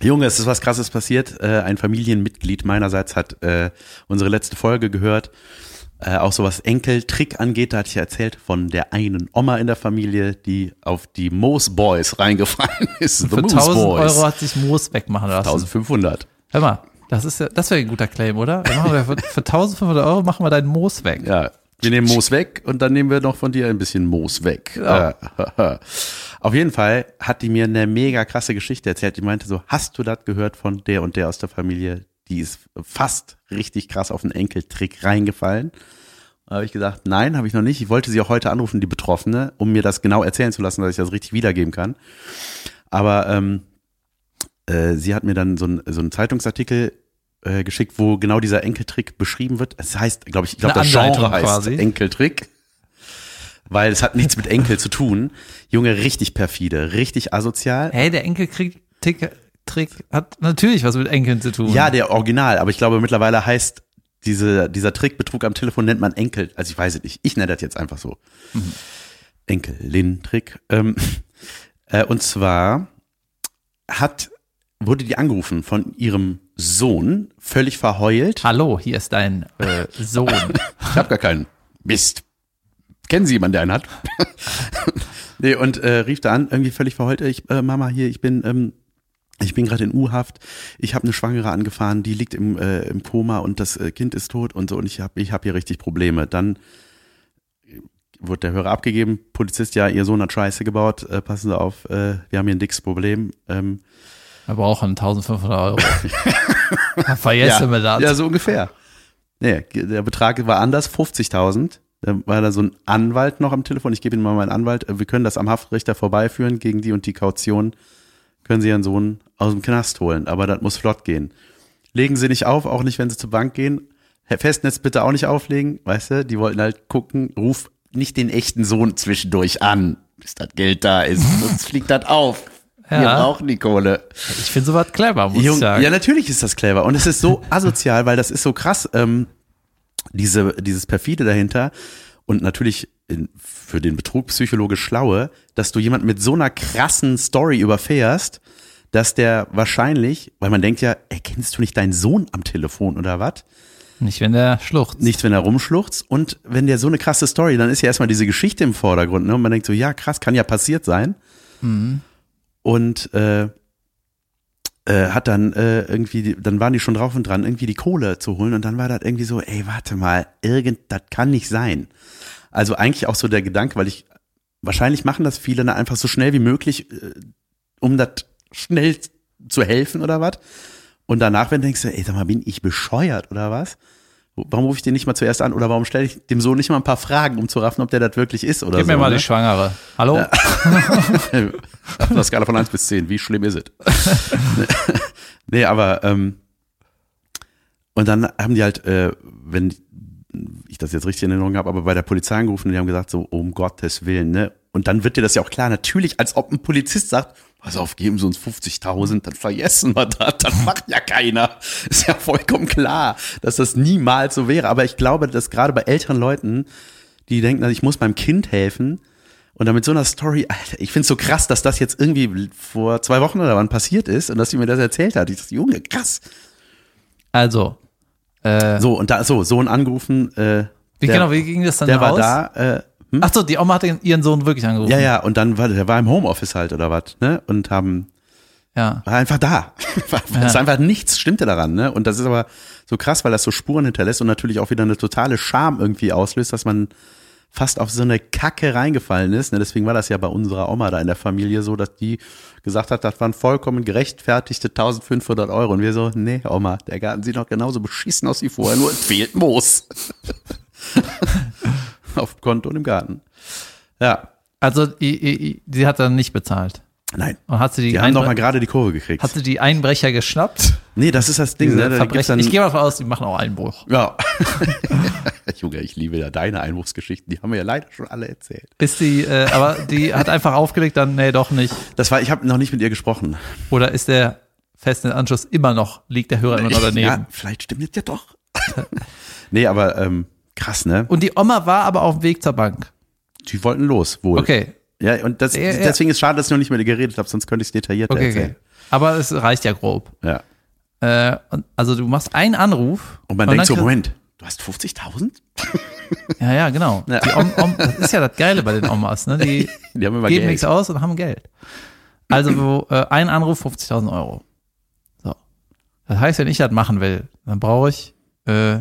Junge, es ist was krasses passiert. Äh, ein Familienmitglied meinerseits hat äh, unsere letzte Folge gehört. Äh, auch so was Enkeltrick angeht, da hatte ich ja erzählt von der einen Oma in der Familie, die auf die Moos Boys reingefallen ist. The Für Moose 1000 Boys. Euro hat sich Moos wegmachen lassen. 1500. Hör mal, das ist ja, das wäre ein guter Claim, oder? Wir machen wir für, für 1500 Euro machen wir deinen Moos weg. Ja, wir nehmen Moos weg und dann nehmen wir noch von dir ein bisschen Moos weg. Äh, Auf jeden Fall hat die mir eine mega krasse Geschichte erzählt. Die meinte so, hast du das gehört von der und der aus der Familie? Die ist fast richtig krass auf einen Enkeltrick reingefallen. Da habe ich gesagt, nein, habe ich noch nicht. Ich wollte sie auch heute anrufen, die Betroffene, um mir das genau erzählen zu lassen, dass ich das richtig wiedergeben kann. Aber ähm, äh, sie hat mir dann so, ein, so einen Zeitungsartikel äh, geschickt, wo genau dieser Enkeltrick beschrieben wird. Es heißt, glaube ich, ich glaube, das Genre heißt quasi. Enkeltrick. Weil es hat nichts mit Enkel zu tun. Junge, richtig perfide, richtig asozial. Hey, der Enkeltrick Trick hat natürlich was mit Enkeln zu tun. Ja, der Original, aber ich glaube mittlerweile heißt diese, dieser Trickbetrug am Telefon nennt man Enkel, also ich weiß es nicht, ich nenne das jetzt einfach so. Enkelin-Trick. Ähm, äh, und zwar hat, wurde die angerufen von ihrem Sohn, völlig verheult. Hallo, hier ist dein äh, Sohn. Ich habe gar keinen. Mist. Kennen Sie jemanden, der einen hat? nee, und äh, rief da an, irgendwie völlig verheult, ich, äh, Mama, hier, ich bin, ähm, ich bin gerade in U-Haft, ich habe eine Schwangere angefahren, die liegt im, äh, im Koma und das äh, Kind ist tot und so und ich habe ich hab hier richtig Probleme. Dann wurde der Hörer abgegeben, Polizist, ja, Ihr Sohn hat Scheiße gebaut, äh, passen Sie auf, äh, wir haben hier ein dickes Problem. Ähm, Wir brauchen 1500 Euro. Vergessen wir das. Ja, so ungefähr. Nee, der Betrag war anders, 50.000. Da war da so ein Anwalt noch am Telefon. Ich gebe Ihnen mal meinen Anwalt. Wir können das am Haftrichter vorbeiführen. Gegen die und die Kaution können Sie Ihren Sohn aus dem Knast holen. Aber das muss flott gehen. Legen Sie nicht auf, auch nicht, wenn Sie zur Bank gehen. Herr Festnetz bitte auch nicht auflegen. Weißt du, die wollten halt gucken. Ruf nicht den echten Sohn zwischendurch an, bis das Geld da ist. Sonst fliegt das auf. Wir Ja. brauchen die Kohle. Ich finde sowas clever, muss ich Jung, sagen. ja, natürlich ist das clever. Und es ist so asozial, weil das ist so krass, ähm, diese, dieses perfide dahinter und natürlich in, für den Betrug psychologisch schlaue, dass du jemand mit so einer krassen Story überfährst, dass der wahrscheinlich, weil man denkt ja, ey, kennst du nicht deinen Sohn am Telefon oder was? Nicht, wenn der schluchzt. Nicht, wenn er rumschluchzt. Und wenn der so eine krasse Story, dann ist ja erstmal diese Geschichte im Vordergrund. Ne? Und man denkt so, ja, krass, kann ja passiert sein. Und äh, äh, hat dann äh, irgendwie, dann waren die schon drauf und dran, irgendwie die Kohle zu holen. Und dann war das irgendwie so, ey, warte mal, irgend, das kann nicht sein. Also eigentlich auch so der Gedanke, weil ich, wahrscheinlich machen das viele dann einfach so schnell wie möglich, äh, um das schnell zu helfen oder was. Und danach, wenn denkst, du, ey, sag mal, bin ich bescheuert oder was? Warum rufe ich den nicht mal zuerst an oder warum stelle ich dem Sohn nicht mal ein paar Fragen, um zu raffen, ob der das wirklich ist oder Gib so? mir mal ne? die Schwangere. Hallo? Auf einer Skala von 1 bis 10, wie schlimm ist es? nee, aber ähm, und dann haben die halt, äh, wenn ich das jetzt richtig in Erinnerung habe, aber bei der Polizei angerufen und die haben gesagt, so um Gottes Willen, ne? Und dann wird dir das ja auch klar, natürlich, als ob ein Polizist sagt, pass auf, geben Sie uns 50.000, dann vergessen wir das, das macht ja keiner. Ist ja vollkommen klar, dass das niemals so wäre. Aber ich glaube, dass gerade bei älteren Leuten, die denken, also ich muss meinem Kind helfen, und dann mit so einer Story, Alter, ich find's so krass, dass das jetzt irgendwie vor zwei Wochen oder wann passiert ist und dass sie mir das erzählt hat. Ich dachte, Junge, krass. Also, äh, So, und da, so, Sohn angerufen, äh, wie der, genau, wie ging das dann der war aus? da, äh, hm? Ach so, die Oma hat ihren Sohn wirklich angerufen. ja, ja, und dann war, der war im Homeoffice halt oder was, ne, und haben, Ja. war einfach da. War, Ja. ist einfach nichts stimmte daran, ne, und das ist aber so krass, weil das so Spuren hinterlässt und natürlich auch wieder eine totale Scham irgendwie auslöst, dass man fast auf so eine Kacke reingefallen ist. Ne? Deswegen war das ja bei unserer Oma da in der Familie so, dass die gesagt hat, das waren vollkommen gerechtfertigte 1500 Euro. Und wir so, nee, Oma, der Garten sieht noch genauso beschissen aus wie vorher, nur es fehlt Moos. auf dem Konto und im Garten. Ja, Also, sie hat dann nicht bezahlt. Nein. Und hat sie die, Die haben doch mal gerade die Kurve gekriegt. hat sie die Einbrecher geschnappt? nee, das ist das Ding. Ne? Da Ich gehe mal davon aus, die machen auch Einbruch. ja. Junge, ich liebe ja deine Einbruchsgeschichten. Die haben wir ja leider schon alle erzählt. Ist die, äh, aber die hat einfach aufgelegt, dann, nee, doch nicht. Das war, ich habe noch nicht mit ihr gesprochen. Oder ist der feste Anschluss immer noch, liegt der Hörer immer noch daneben? Ja, vielleicht stimmt das ja doch. nee, aber ähm, krass, ne? Und die Oma war aber auf dem Weg zur Bank. Die wollten los, wohl. Okay, Ja, und das, Ja, ja. deswegen ist schade, dass ich noch nicht mit ihr geredet habe, sonst könnte ich es detaillierter okay, erzählen. okay. Aber es reicht ja grob. Ja. Äh, und, also du machst einen Anruf. Und man denkt so, Moment, du hast 50.000? Ja, ja, genau. Ja. Om, Om, das ist ja das Geile bei den Omas, ne? Die Die haben immer geben Geld. nichts aus und haben Geld. Also wo, äh, ein Anruf 50.000 Euro. So. Das heißt, wenn ich das machen will, dann brauche ich äh,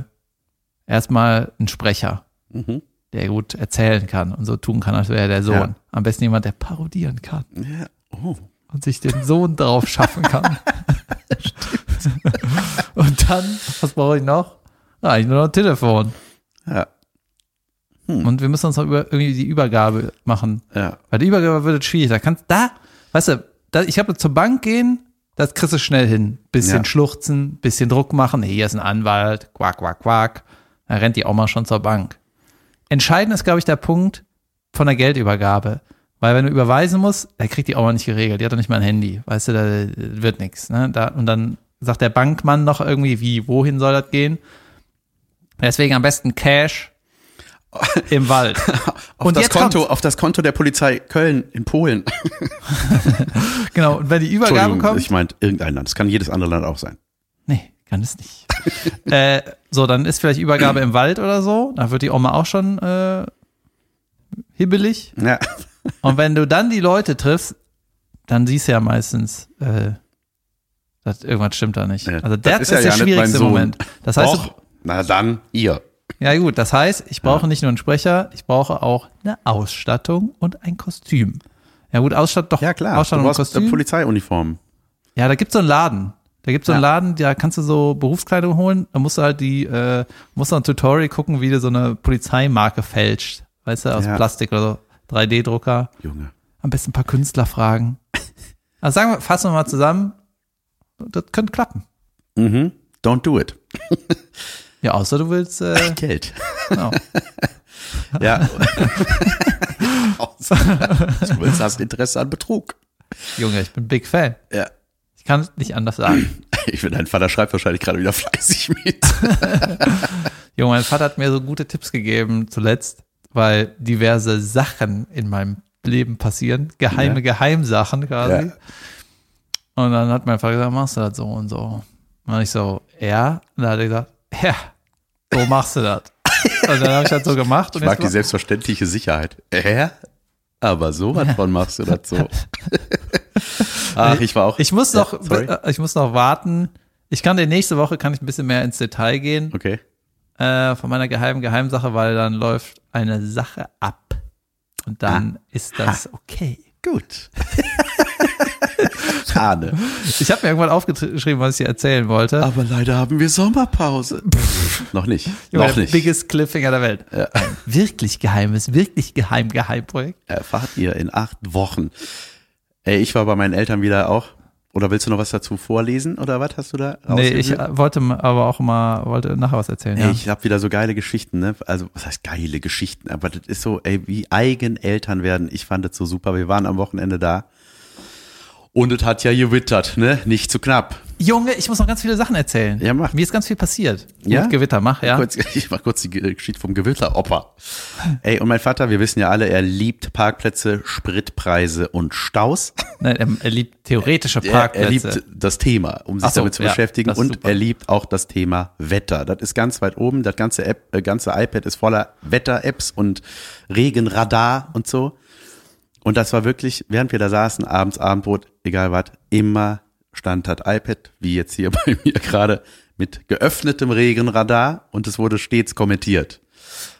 erstmal einen Sprecher, Mhm. der gut erzählen kann und so tun kann, als wäre er der Sohn. Ja. Am besten jemand, der parodieren kann Ja. Oh. und sich den Sohn drauf schaffen kann. und dann, was brauche ich noch? Ah, eigentlich nur noch ein Telefon. Ja. Und wir müssen uns noch über, irgendwie die Übergabe machen. Ja. Bei der Übergabe wird schwierig. Da kannst, da, weißt du, da, ich habe zur Bank gehen, das kriegst du schnell hin. Bisschen Ja. schluchzen, bisschen Druck machen. Hier ist ein Anwalt, quack, quack, quack. Da rennt die Oma schon zur Bank. Entscheidend ist, glaube ich, der Punkt von der Geldübergabe. Weil wenn du überweisen musst, da kriegt die Oma nicht geregelt. Die hat doch nicht mal ein Handy. Weißt du, da wird nichts. Ne? Da, und dann sagt der Bankmann noch irgendwie, wie, wohin soll das gehen? Deswegen am besten Cash im Wald. Auf, Und das Konto, kommt's. auf das Konto der Polizei Köln in Polen. Genau, und wenn die Übergabe kommt. ich meinte irgendein Land. Das kann jedes andere Land auch sein. Kann es nicht. äh, so, dann ist vielleicht Übergabe im Wald oder so. Da wird die Oma auch schon äh, hibbelig. Ja. Und wenn du dann die Leute triffst, dann siehst du ja meistens, äh, dass irgendwas stimmt da nicht. Ja, Also das das, ist ist, ja der ja schwierigste. Moment. Das heißt, Och, na dann, ihr. ja gut, das heißt, ich brauche nicht nur einen Sprecher, ich brauche auch eine Ausstattung und ein Kostüm. Ja gut, Ausstattung, doch, Ja klar, du Ausstattung und brauchst eine Kostüm. Polizeiuniform. Ja, da gibt's so einen Laden. Da gibt's so einen Ja. Laden, da kannst du so Berufskleidung holen. Da musst du halt die, äh, musst du ein Tutorial gucken, wie du so eine Polizeimarke fälscht. Weißt du, aus Ja. Plastik oder so. 3D-Drucker. Junge. Am besten ein paar Künstler fragen. Also sagen wir, fassen wir mal zusammen. Das könnte klappen. Mhm. Don't do it. Ja, außer du willst, äh, Geld. genau. Ja. du willst hast Interesse an Betrug. Junge, ich bin Big Fan. Ja. Ich kann es nicht anders sagen. Ich finde, dein Vater schreibt wahrscheinlich gerade wieder fleißig mit. Junge, mein Vater hat mir so gute Tipps gegeben zuletzt, weil diverse Sachen in meinem Leben passieren. Geheime Ja. Geheimsachen quasi. Ja. Und dann hat mein Vater gesagt, machst du das so und so. Und ich so, ja. Und dann hat er gesagt, ja, so machst du das. Und dann habe ich das so gemacht. Und Ich mag die selbstverständliche Sicherheit. Hä? Aber so was von machst du das so. Ach, ich war auch. ich muss Ja, noch, sorry. äh, ich muss noch warten. Ich kann dir nächste Woche kann ich ein bisschen mehr ins Detail gehen Okay. äh, von meiner geheimen Geheimsache, weil dann läuft eine Sache ab und dann ist das okay. Gut. Schade. Ich habe mir irgendwann aufgeschrieben, was ich dir erzählen wollte. Aber leider haben wir Sommerpause. noch nicht. Junge, noch nicht. biggest Cliffhanger der Welt. Ein wirklich geheimes, wirklich geheim, Geheimprojekt. Erfahrt ihr in acht Wochen. Ey, ich war bei meinen Eltern wieder auch. Oder willst du noch was dazu vorlesen? Oder was hast du da Nee, ich wollte aber auch mal, wollte nachher was erzählen. Ey, Ja. ich habe wieder so geile Geschichten, ne? Also, was heißt geile Geschichten? Aber das ist so, ey, wie eigen Eltern werden. Ich fand das so super. Wir waren am Wochenende da. Und es hat ja gewittert, ne? Nicht zu knapp. Junge, ich muss noch ganz viele Sachen erzählen. Ja, mach. Mir ist ganz viel passiert. Ja? Mit Gewitter, mach, ja. Kurz, ich mach kurz die Geschichte vom Gewitteroper. Ey, und mein Vater, wir wissen ja alle, er liebt Parkplätze, Spritpreise und Staus. Nein, er, liebt theoretische Parkplätze. er liebt das Thema, um sich so, damit zu ja, beschäftigen. Und super. er liebt auch das Thema Wetter. Das ist ganz weit oben. Das ganze App, äh, ganze iPad ist voller Wetter-Apps und Regenradar und so. Und das war wirklich, während wir da saßen, abends Abendbrot, egal was, immer stand das iPad, wie jetzt hier bei mir gerade, mit geöffnetem Regenradar und es wurde stets kommentiert.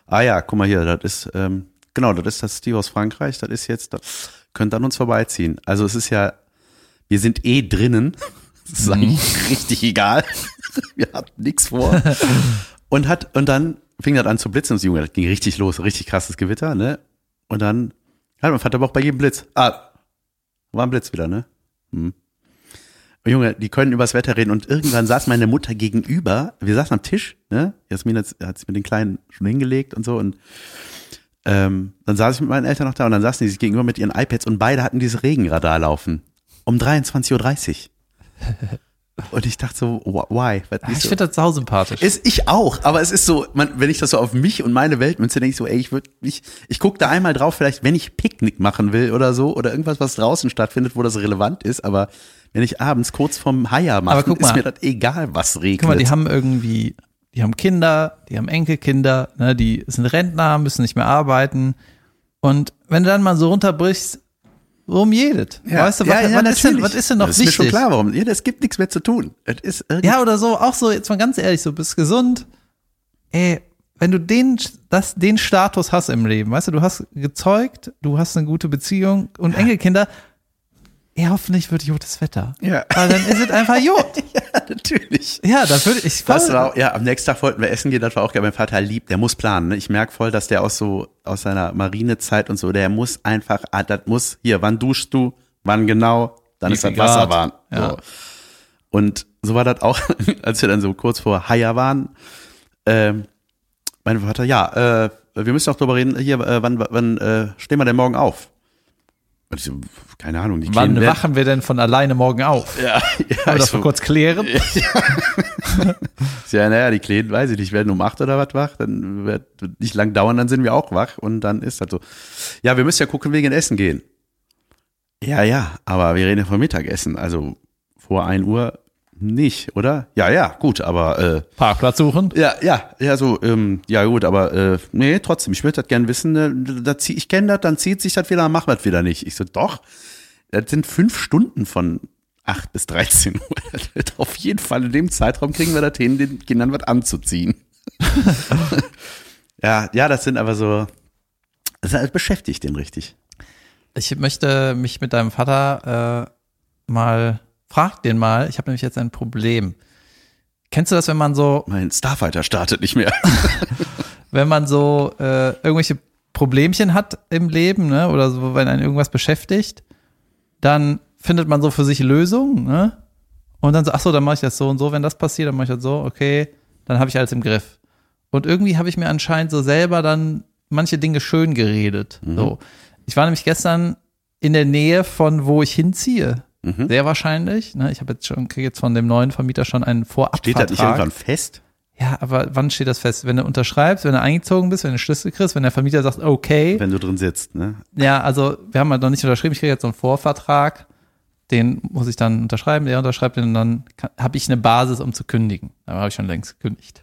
Ah ja, guck mal hier, das ist, ähm, genau, das ist das Steve aus Frankreich, das ist jetzt, das könnte an uns vorbeiziehen. Also es ist ja, wir sind eh drinnen, das ist eigentlich richtig egal, wir hatten nichts vor. Und hat, und dann fing das an zu blitzen und das Junge, das ging richtig los, richtig krasses Gewitter, ne? Und dann hat mein Vater aber auch bei jedem Blitz, ah, war ein Blitz wieder, ne? Hm. Junge, die können übers Wetter reden und irgendwann saß meine Mutter gegenüber. Wir saßen am Tisch, ne? Jasmin hat, hat sich mit den Kleinen schon hingelegt und so und ähm, dann saß ich mit meinen Eltern noch da und dann saßen die sich gegenüber mit ihren iPads und beide hatten dieses Regenradar laufen. Um 23.30 Uhr. Und ich dachte so, why? Was Ich so? finde das sausympathisch. Ist ich auch, aber es ist so, man, wenn ich das so auf mich und meine Welt münze, denke ich so, ey, ich würde ich, ich gucke da einmal drauf, vielleicht, wenn ich Picknick machen will oder so, oder irgendwas, was draußen stattfindet, wo das relevant ist, aber wenn ich abends kurz vom Haier mache, ist mir das egal, was regnet. Guck mal, die haben irgendwie, die haben Kinder, die haben Enkelkinder, ne, die sind Rentner, müssen nicht mehr arbeiten. Und wenn du dann mal so runterbrichst, worum jedet? weißt du, was, ja, ja, was, ist denn, was ist denn noch das ist mir wichtig? schon klar, warum. Ja, es gibt nichts mehr zu tun. Ist Ja, oder so, auch so, jetzt mal ganz ehrlich, so bist gesund. Ey, wenn du den, das, den Status hast im Leben, weißt du, du hast gezeugt, du hast eine gute Beziehung und Enkelkinder, ey, hoffentlich wird gutes Wetter. Ja. Weil dann ist es einfach gut. ja, natürlich. Ja, das würde ich Das war, auch- ja, am nächsten Tag wollten wir essen gehen, das war auch geil. Mein Vater liebt, der muss planen. Ne? Ich merke voll, dass der aus so, aus seiner Marinezeit und so, der muss einfach, ah, das muss, hier, wann duschst du, wann genau, dann Wie ist das Wasser warm. Ja. So. Und so war das auch, als wir dann so kurz vor Haier waren. Ähm, mein Vater, ja, äh, wir müssen auch drüber reden, hier, äh, wann, wann äh, stehen wir denn morgen auf? Ich keine Ahnung, die Wann wachen wir denn von alleine morgen auf? Ja, ja, ich das so, mal kurz klären? Ja, naja, die Kleinen, weiß ich nicht, werden um acht oder was wach, dann wird nicht lang dauern, dann sind wir auch wach und dann ist das so. Ja, wir müssen ja gucken, wegen Essen gehen. Ja, ja, aber wir reden ja vom Mittagessen, also vor ein Uhr nicht, oder? Ja, ja, gut, aber äh, Parkplatz suchen? ja, ja, ja, so, ähm, ja gut, aber äh, nee, trotzdem, ich würde das gern wissen, äh, da zieh, ich kenne das, dann zieht sich das wieder, dann machen wir das wieder nicht. Ich so, doch, das sind fünf Stunden von 8 bis 13 Uhr. Auf jeden Fall in dem Zeitraum kriegen wir das hin, den Kindern was anzuziehen. ja, ja, das sind aber so, das halt beschäftigt den richtig. Ich möchte mich mit deinem Vater äh, mal, frag den mal, ich habe nämlich jetzt ein Problem. Kennst du das, wenn man so, Mein Starfighter startet nicht mehr. wenn man so äh, irgendwelche Problemchen hat im Leben, ne, oder so, wenn einen irgendwas beschäftigt, dann findet man so für sich Lösungen, ne? Und dann so, ach so, dann mache ich das so und so, wenn das passiert, dann mache ich das so, okay, dann habe ich alles im Griff. Und irgendwie habe ich mir anscheinend so selber dann manche Dinge schön geredet. So. Ich war nämlich gestern in der Nähe von wo ich hinziehe. Mhm. Sehr wahrscheinlich. Ne? Ich habe jetzt schon, kriege jetzt von dem neuen Vermieter schon einen Vorabvertrag. Steht das nicht irgendwann fest? Ja, aber wann steht das fest? Wenn du unterschreibst, wenn du eingezogen bist, wenn du Schlüssel kriegst, wenn der Vermieter sagt, okay. Wenn du drin sitzt, ne? Ja, also wir haben halt noch nicht unterschrieben, ich kriege jetzt so einen Vorvertrag, den muss ich dann unterschreiben, der unterschreibt den und dann habe ich eine Basis, um zu kündigen. Aber habe ich schon längst gekündigt.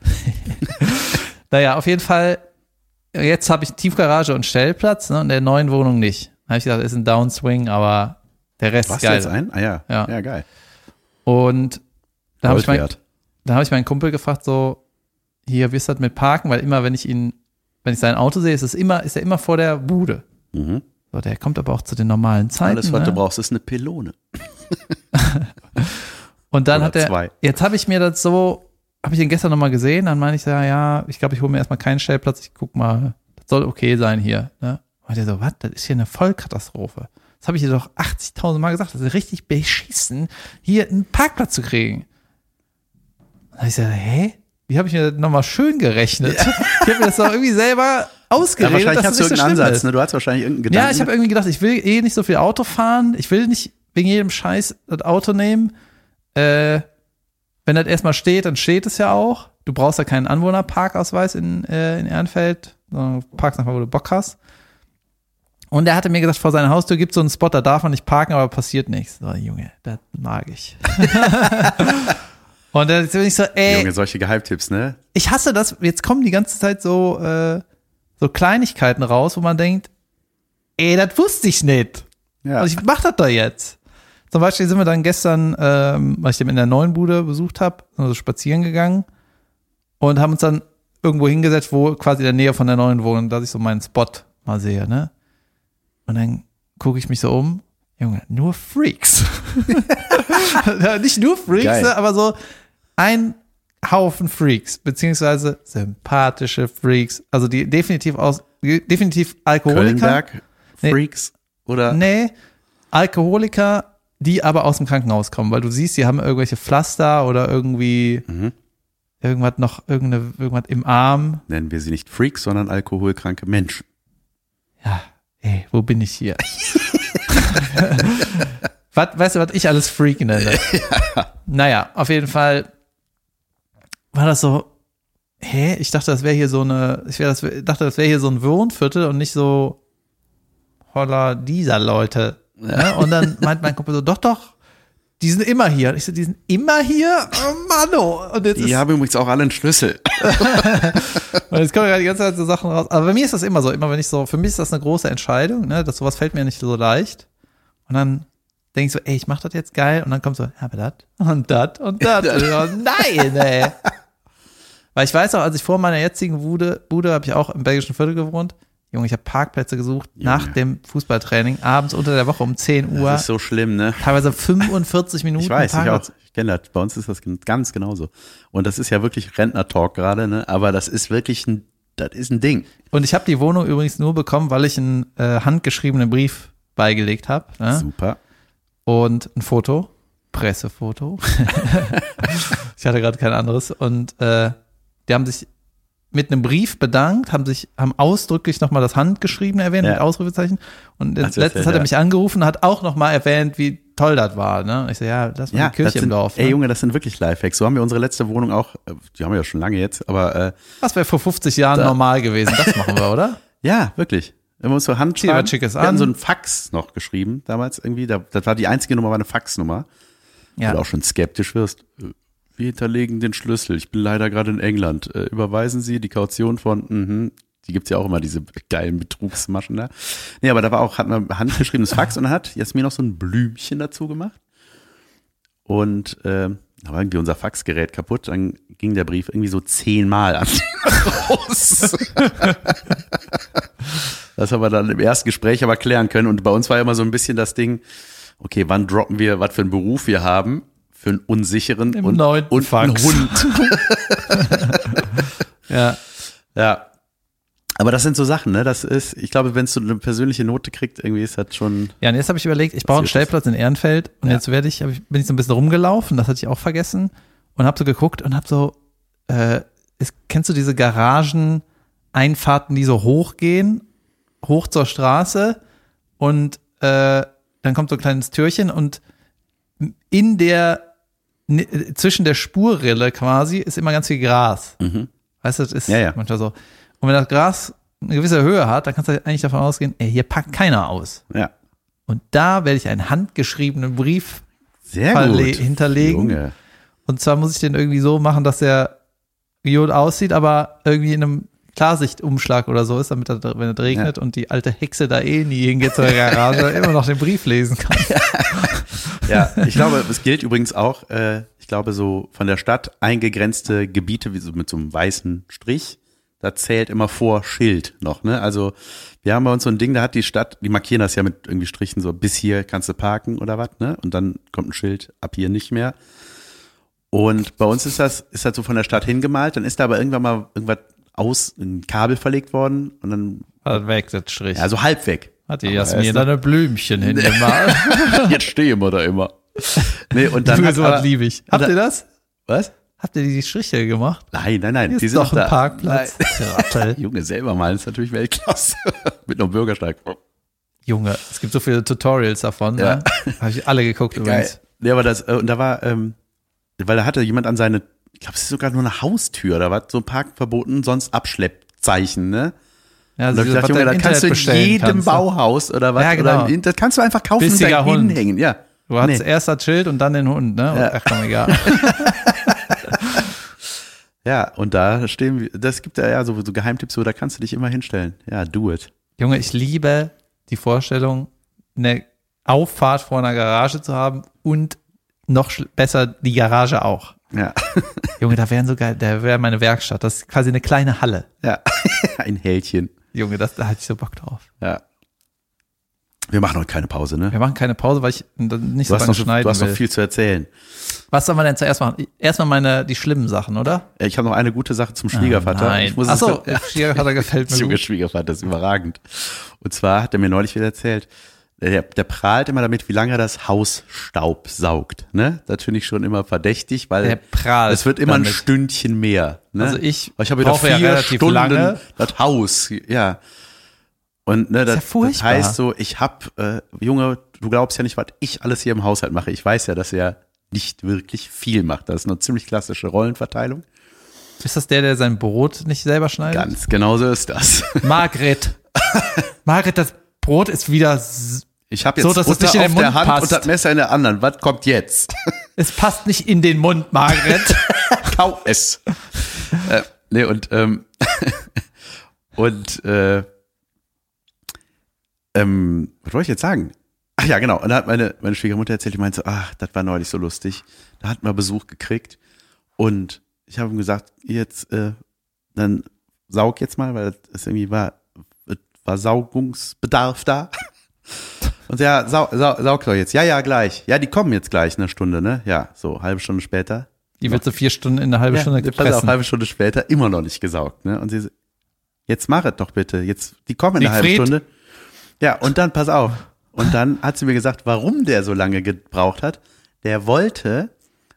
naja, auf jeden Fall, jetzt habe ich Tiefgarage und Stellplatz, ne, in der neuen Wohnung nicht. Da habe ich gesagt, ist ein Downswing, aber der Rest Warst ist du geil. jetzt ein? Ah ja. Ja. Ja, geil. Und da habe ich, mein, da hab ich meinen Kumpel gefragt, so, hier, wie ist das mit Parken? Weil immer, wenn ich ihn, wenn ich sein Auto sehe, ist es immer, ist er immer vor der Bude. Mhm. So, der kommt aber auch zu den normalen Zeiten. Alles, was ne? du brauchst, ist eine Pylone. Und dann Oder hat er, zwei. jetzt habe ich mir das so, habe ich ihn gestern nochmal gesehen, dann meine ich, ja, ja, ich glaube, ich hole mir erstmal keinen Stellplatz, ich guck mal, das soll okay sein hier. Ne? Und der so, was, das ist hier eine Vollkatastrophe. Das habe ich dir doch 80.000 Mal gesagt, das ist richtig beschissen, hier einen Parkplatz zu kriegen. Und dann hab ich gesagt, hä? Wie habe ich mir das nochmal schön gerechnet? Ich habe mir das doch irgendwie selber Ja, ausgeredet, wahrscheinlich hast das du so irgendeinen schlimm Ansatz, ne? Du hast wahrscheinlich irgendeinen Gedanken. Ja, ich habe irgendwie gedacht, ich will eh nicht so viel Auto fahren. Ich will nicht wegen jedem Scheiß das Auto nehmen. Äh, wenn das erstmal steht, dann steht es ja auch. Du brauchst ja keinen Anwohnerparkausweis in, äh, in Ehrenfeld, sondern du parkst einfach, wo du Bock hast. Und er hatte mir gesagt, vor seiner Haustür gibt es so einen Spot, da darf man nicht parken, aber passiert nichts. So, Junge, das mag ich. Und dann bin ich so, ey, Junge, solche Geheimtipps, ne? ich hasse das, jetzt kommen die ganze Zeit so, äh, so Kleinigkeiten raus, wo man denkt, ey, das wusste ich nicht. Ja. Also ich mach das doch jetzt. Zum Beispiel sind wir dann gestern, ähm, weil ich den in der neuen Bude besucht habe, also spazieren gegangen und haben uns dann irgendwo hingesetzt, wo quasi in der Nähe von der neuen Wohnung, dass ich so meinen Spot mal sehe, ne? Und dann gucke ich mich so um, Junge, nur Freaks. Nicht nur Freaks, Geil. ne, aber so ein Haufen Freaks, beziehungsweise sympathische Freaks, also die definitiv aus, definitiv Alkoholiker. Kölnberg, Nee. Freaks oder Nee, Alkoholiker, die aber aus dem Krankenhaus kommen, weil du siehst, die haben irgendwelche Pflaster oder irgendwie Mhm. irgendwas noch, irgendeine, irgendwas im Arm. Nennen wir sie nicht Freaks, sondern alkoholkranke Menschen. Ja, ey, wo bin ich hier? was, weißt du, was ich alles Freak nenne? Naja, auf jeden Fall war das so, hä? Ich dachte, das wäre hier so eine, ich wär, das, dachte, das wäre hier so ein Wohnviertel und nicht so holla dieser Leute. Ne? Und dann meint mein Kumpel so, doch, doch, die sind immer hier. Und ich so, die sind immer hier? Oh Mann, oh. Und jetzt Die haben übrigens auch alle einen Schlüssel. Und jetzt kommen gerade die ganze Zeit so Sachen raus. Aber bei mir ist das immer so, immer wenn ich so, für mich ist das eine große Entscheidung, ne? Das sowas fällt mir nicht so leicht. Und dann denke ich so, ey, ich mach das jetzt geil. Und dann kommt so, ja, aber das und das und das. Nein, ey. Weil ich weiß auch, als ich vor meiner jetzigen Bude, Bude habe ich auch im belgischen Viertel gewohnt. Junge, ich habe Parkplätze gesucht nach dem Fußballtraining, abends unter der Woche um 10 Uhr. Das ist so schlimm, ne? teilweise 45 Minuten. Ich weiß, ich Parkplatz. auch. Ich kenne das. Bei uns ist das ganz genauso. Und das ist ja wirklich Rentner-Talk gerade, ne? Aber das ist wirklich ein, das ist ein Ding. Und ich habe die Wohnung übrigens nur bekommen, weil ich einen äh, handgeschriebenen Brief beigelegt habe. Ne? Super. und ein Foto, Pressefoto. ich hatte gerade kein anderes. Und äh, die haben sich mit einem Brief bedankt, haben sich, haben ausdrücklich nochmal das Handgeschriebene erwähnt Ja. mit Ausrufezeichen. Und Hat's letztens hat er mich angerufen, hat auch nochmal erwähnt, wie toll das war. Ne? Und Ich so, ja, das war Ja, die Kirche sind, im Dorf. Ey Ne? Junge, das sind wirklich Lifehacks. So haben wir unsere letzte Wohnung auch, äh, die haben wir ja schon lange jetzt, aber äh, Das wäre vor 50 Jahren Da- normal gewesen. Das machen wir, oder? ja, wirklich. Wir haben uns so Hand schreiben. Wir an. so einen Fax noch geschrieben damals irgendwie. Da, das war die einzige Nummer, war eine Faxnummer. Ja. Weil du auch schon skeptisch wirst. Äh, Wir hinterlegen den Schlüssel. Ich bin leider gerade in England. Äh, überweisen Sie die Kaution von, mhm. Die gibt's ja auch immer, diese geilen Betrugsmaschen da. Nee, aber da war auch, hat man handgeschriebenes Fax und dann hat Jasmin noch so ein Blümchen dazu gemacht. Und ähm, da war irgendwie unser Faxgerät kaputt. Dann ging der Brief irgendwie so zehnmal an raus. das haben wir dann im ersten Gespräch aber klären können. Und bei uns war immer so ein bisschen das Ding, okay, wann droppen wir, was für einen Beruf wir haben, für einen unsicheren Im und, und einen. Hund. Ja. Ja. Aber das sind so Sachen, ne? Das ist, ich glaube, wenn es so eine persönliche Note kriegt, irgendwie ist das schon. Ja, und jetzt habe ich überlegt, ich baue einen Stellplatz in Ehrenfeld und Ja. jetzt werde ich, ich, bin ich so ein bisschen rumgelaufen, das hatte ich auch vergessen und habe so geguckt und habe so, äh, ist, kennst du diese Garageneinfahrten, die so hochgehen, hoch zur Straße und äh, dann kommt so ein kleines Türchen und in der, zwischen der Spurrille quasi ist immer ganz viel Gras. Mhm. Weißt du, das ist Ja, ja. manchmal so. Und wenn das Gras eine gewisse Höhe hat, dann kannst du eigentlich davon ausgehen, ey, hier packt keiner aus. Ja. Und da werde ich einen handgeschriebenen Brief Sehr verle- gut. hinterlegen. Junge. Und zwar muss ich den irgendwie so machen, dass er gut aussieht, aber irgendwie in einem Klarsichtumschlag oder so ist, damit er, wenn es regnet und die alte Hexe da eh nie hingeht zur Garage, immer noch den Brief lesen kann. Ja, ich glaube, es gilt übrigens auch, äh, ich glaube, so von der Stadt eingegrenzte Gebiete, wie so mit so einem weißen Strich, da zählt immer vor Schild noch, ne? Also wir haben bei uns so ein Ding, da hat die Stadt, die markieren das ja mit irgendwie Strichen so, bis hier kannst du parken oder was, ne? Und dann kommt ein Schild, ab hier nicht mehr. Und bei uns ist das, ist das so von der Stadt hingemalt, dann ist da aber irgendwann mal irgendwas aus, ein Kabel verlegt worden und dann, Hat weg, das Strich. ja, so halb weg. Hat die Jasmin da eine Blümchen hingemalt. Jetzt stehen wir da immer. Nee, und dann hat so was liebe ich. Habt ihr das? was? Habt ihr die Striche gemacht? Nein, nein, nein. Hier die ist sind doch ein da. Parkplatz. Junge, selber malen ist natürlich Weltklasse. Mit einem Bürgersteig. Junge, es gibt so viele Tutorials davon. Ja. Ne? Habe ich alle geguckt übrigens. Nee, aber das, äh, und da war, ähm, weil da hatte jemand an seine, ich glaube, es ist sogar nur eine Haustür, da war so ein Parkverboten, sonst Abschleppzeichen, ne? Ja, Und da was du Junge, das kannst du in jedem kannst, ne? Bauhaus oder was, Ja, genau. oder das kannst du einfach kaufen und Bissiger da Hund. hinhängen, ja. Du hast Nee. erst das Schild und dann den Hund, ne? Ja. Ach komm, egal. Ja, und da stehen wir, das gibt ja, ja so, so Geheimtipps, so, da kannst du dich immer hinstellen. Ja, do it. Junge, ich liebe die Vorstellung, eine Auffahrt vor einer Garage zu haben und noch besser die Garage auch. Ja. Junge, da wären so geil, da wäre meine Werkstatt. Das ist quasi eine kleine Halle. Ja. Ein Hältchen. Junge, das, da hatte ich so Bock drauf. Ja. Wir machen heute keine Pause, ne? Wir machen keine Pause, weil ich nicht so Du hast, lange noch, so- schneiden du hast will. noch viel zu erzählen. Was soll man denn zuerst machen? Erstmal meine, die schlimmen Sachen, oder? Ich habe noch eine gute Sache zum Schwiegervater. Nein. Ich muss Ach es so, ja, Schwiegervater gefällt mir Junge gut. Schwiegervater ist überragend. Und zwar hat er mir neulich wieder erzählt, der, der prahlt immer damit, wie lange er das Haus Staub saugt. Ne? Das finde ich schon immer verdächtig, weil Der prahlt es wird immer ein damit. Stündchen mehr. Ne? Also ich ich habe wieder ja vier relativ Stunden lange. das Haus. Ja. Und ne, das, ja das heißt so, ich hab, äh, Junge, du glaubst ja nicht, was ich alles hier im Haushalt mache. Ich weiß ja, dass er nicht wirklich viel macht. Das ist eine ziemlich klassische Rollenverteilung. Ist das der, der sein Brot nicht selber schneidet? Ganz genau so ist das. Margret. Margret, das Brot ist wieder, Ich habe jetzt So, dass es Butter nicht in den auf der Mund Hand passt. und das Messer in der anderen. Was kommt jetzt? es passt nicht in den Mund, Margret. Kau es. äh, nee, und, ähm, und, äh, ähm, was wollte ich jetzt sagen? Ach ja, genau. Und da hat meine, meine Schwiegermutter erzählt, die meinte so, ach, das war neulich so lustig. Da hatten wir Besuch gekriegt und ich habe ihm gesagt, jetzt, äh, dann saug jetzt mal, weil es irgendwie war, es war Saugungsbedarf da. Und ja, sau, sau, saug doch jetzt. Ja, ja, gleich. Ja, die kommen jetzt gleich eine Stunde, ne? Ja, so, halbe Stunde später. Die wird so vier Stunden in eine halbe Stunde pass auf, gepressen. halbe Stunde später immer noch nicht gesaugt, ne? Und sie so, jetzt mach es doch bitte. Jetzt, die kommen in einer halben? Stunde. Ja, und dann pass auf. Und dann hat sie mir gesagt, warum der so lange gebraucht hat. Der wollte,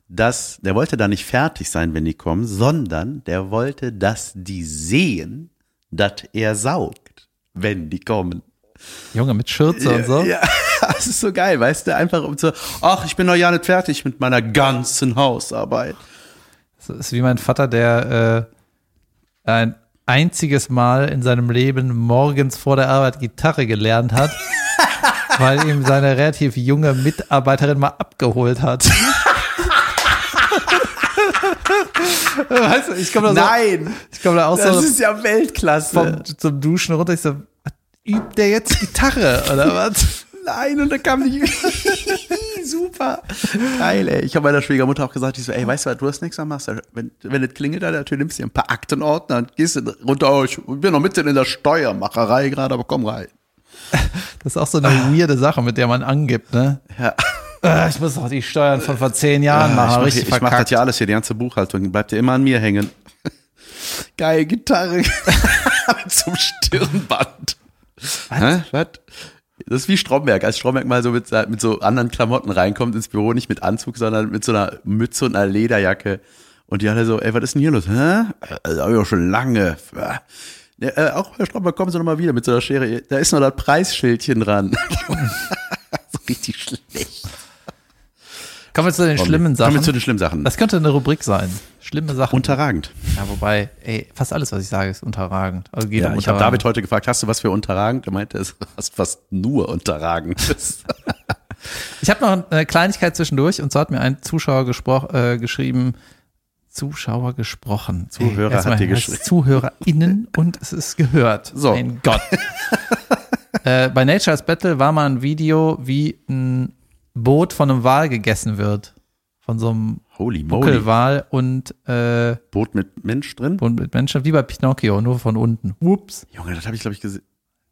dass, der wollte da nicht fertig sein, wenn die kommen, sondern der wollte, dass die sehen, dass er saugt, wenn die kommen. Junge, mit Schürze und so. Ja, das ist so geil, weißt du, einfach um zu, ach, ich bin noch ja nicht fertig mit meiner ganzen Hausarbeit. Das ist wie mein Vater, der äh, ein einziges Mal in seinem Leben morgens vor der Arbeit Gitarre gelernt hat, weil ihm seine relativ junge Mitarbeiterin mal abgeholt hat. weißt du, ich komme da so, Nein, ich komme da auch das so ist ja Weltklasse. vom, zum Duschen runter. Ich so, übt der jetzt Gitarre oder was? Nein, und dann kam die. Super. Geil, ey. Ich habe meiner Schwiegermutter auch gesagt, ich so, ey, weißt du was, du hast nichts am machst. Wenn, wenn es klingelt an der Tür, nimmst du dir ein paar Aktenordner und gehst runter. Oh, ich bin noch mitten in der Steuermacherei gerade, aber komm rein. Das ist auch so eine weirde Sache, mit der man angibt, ne? Ja. Äh, Ich muss doch die Steuern von vor zehn Jahren ich machen, richtig ich mach das ja alles hier, die ganze Buchhaltung, bleibt ja immer an mir hängen. Geil, Gitarre. Einem Stirnband. Was? Das ist wie Stromberg. Als Stromberg mal so mit, mit so anderen Klamotten reinkommt ins Büro, nicht mit Anzug, sondern mit so einer Mütze und einer Lederjacke. Und die alle so, ey, was ist denn hier los? Hä? Das hab ich auch schon lange. Ja, äh, auch Herr Stromberg, kommen Sie noch mal wieder mit so einer Schere. Da ist noch das Preisschildchen dran. so richtig schlecht. Kommen wir zu den schlimmen Sachen. Kommen wir zu den schlimmen Sachen. Das könnte eine Rubrik sein. Schlimme Sachen. Unterragend. ja, wobei, ey, fast alles, was ich sage, ist unterragend. Also geht Ja, um ich habe. David heute gefragt, hast du was für unterragend? Er meinte, es hast fast nur unterragend. Ich habe noch eine Kleinigkeit zwischendurch und zwar hat mir ein Zuschauer gespro äh, geschrieben, Zuschauer gesprochen. Zuhörer erstmal hat dir geschrieben. ZuhörerInnen und es ist gehört. So. Mein Gott. äh, bei Nature's Battle war mal ein Video, wie ein Boot von einem Wal gegessen wird. Von so einem Holy moly. Buckelwal und, äh, Boot mit Mensch drin? und mit Menschen, wie bei Pinocchio, nur von unten. Ups. Junge, das habe ich, glaube ich, gesehen.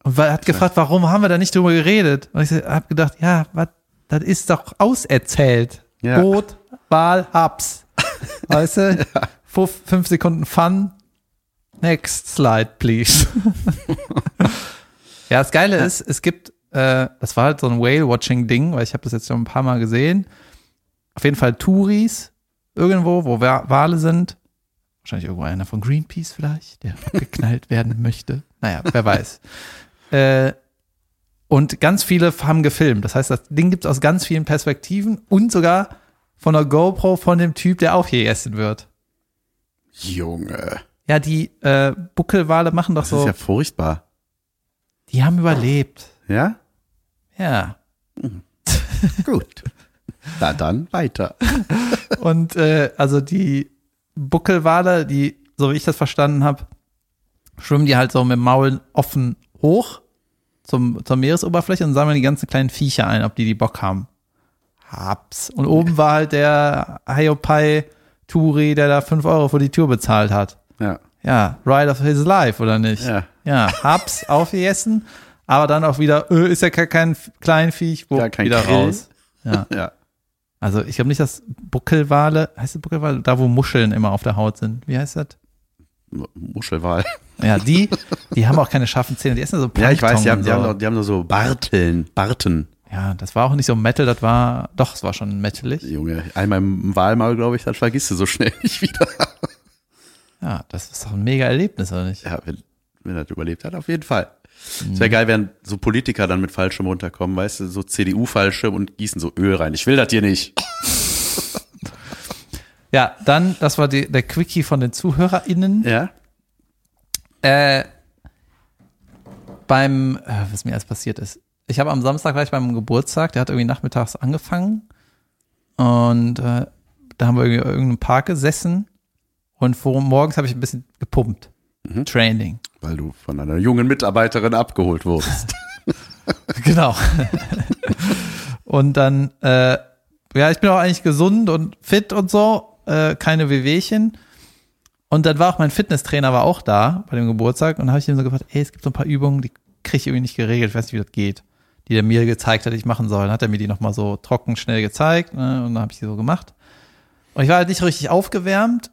Und er hat gefragt, warum haben wir da nicht drüber geredet? Und ich habe gedacht, ja, was, das ist doch auserzählt. Ja. Boot, Wal, Habs. Weißt du? Fünf, fünf Sekunden Fun. Next slide, please. ja, das Geile ist, es gibt, äh, das war halt so ein Whale-Watching-Ding, weil ich habe das jetzt schon ein paar Mal gesehen. Auf jeden Fall Touris irgendwo, wo Wa- Wale sind. Wahrscheinlich irgendwo einer von Greenpeace vielleicht, der geknallt werden möchte. Naja, wer weiß. Äh, und ganz viele haben gefilmt. Das heißt, das Ding gibt es aus ganz vielen Perspektiven und sogar von der GoPro von dem Typ, der auch hier essen wird. Junge. Ja, die äh, Buckelwale machen doch Das so, ist ja furchtbar. die haben überlebt. Ja? Ja. Gut. Na dann weiter. Und äh, also die Buckelwale, die, so wie ich das verstanden habe, schwimmen die halt so mit dem Maul offen hoch zum, zur Meeresoberfläche und sammeln die ganzen kleinen Viecher ein, ob die die Bock haben. Hab's. Und oben war halt der Hayopai Turi, der da 5 Euro für die Tour bezahlt hat. Ja. Ja, Ride of his life, oder nicht? Ja. Ja, hab's aufgegessen, aber dann auch wieder, äh, ist ja kein, Kleinviech, wo kein wieder Grill. raus. Ja. Ja. Also ich glaube nicht, dass Buckelwale, heißt das Buckelwale, da wo Muscheln immer auf der Haut sind. Wie heißt das? Muschelwal. Ja, die, die haben auch keine scharfen Zähne, die essen so Ja, ich weiß, die haben, die, haben so. nur, die haben nur so Barteln, Barten. Ja, das war auch nicht so Metal, das war, doch, es war schon metalig. Junge, einmal im Wahlmaul, glaube ich, das vergisst du so schnell nicht wieder. Ja, das ist doch ein mega Erlebnis, oder nicht? Ja, wenn, wenn er das überlebt hat, auf jeden Fall. Es wäre geil, wenn so Politiker dann mit Fallschirm runterkommen, weißt du, so CDU-Fallschirm und gießen so Öl rein. Ich will das hier nicht. Ja, dann, das war die, der Quickie von den ZuhörerInnen. Ja? Äh, beim, äh, was mir erst passiert ist. Ich habe am Samstag gleich beim Geburtstag, der hat irgendwie nachmittags angefangen. Und äh, da haben wir irgendwie in irgendeinem Park gesessen. Und vor, morgens habe ich ein bisschen gepumpt. Training. Weil du von einer jungen Mitarbeiterin abgeholt wurdest. Genau. und dann, äh, ja, ich bin auch eigentlich gesund und fit und so, äh, keine Wehwehchen. Und dann war auch mein Fitnesstrainer war auch da bei dem Geburtstag und habe ich ihm so gefragt, ey, es gibt so ein paar Übungen, die kriege ich irgendwie nicht geregelt, ich weiß nicht, wie das geht, die er mir gezeigt hat, die ich machen soll. Dann hat er mir die nochmal so trocken schnell gezeigt ne, und dann habe ich die so gemacht. Und ich war halt nicht richtig aufgewärmt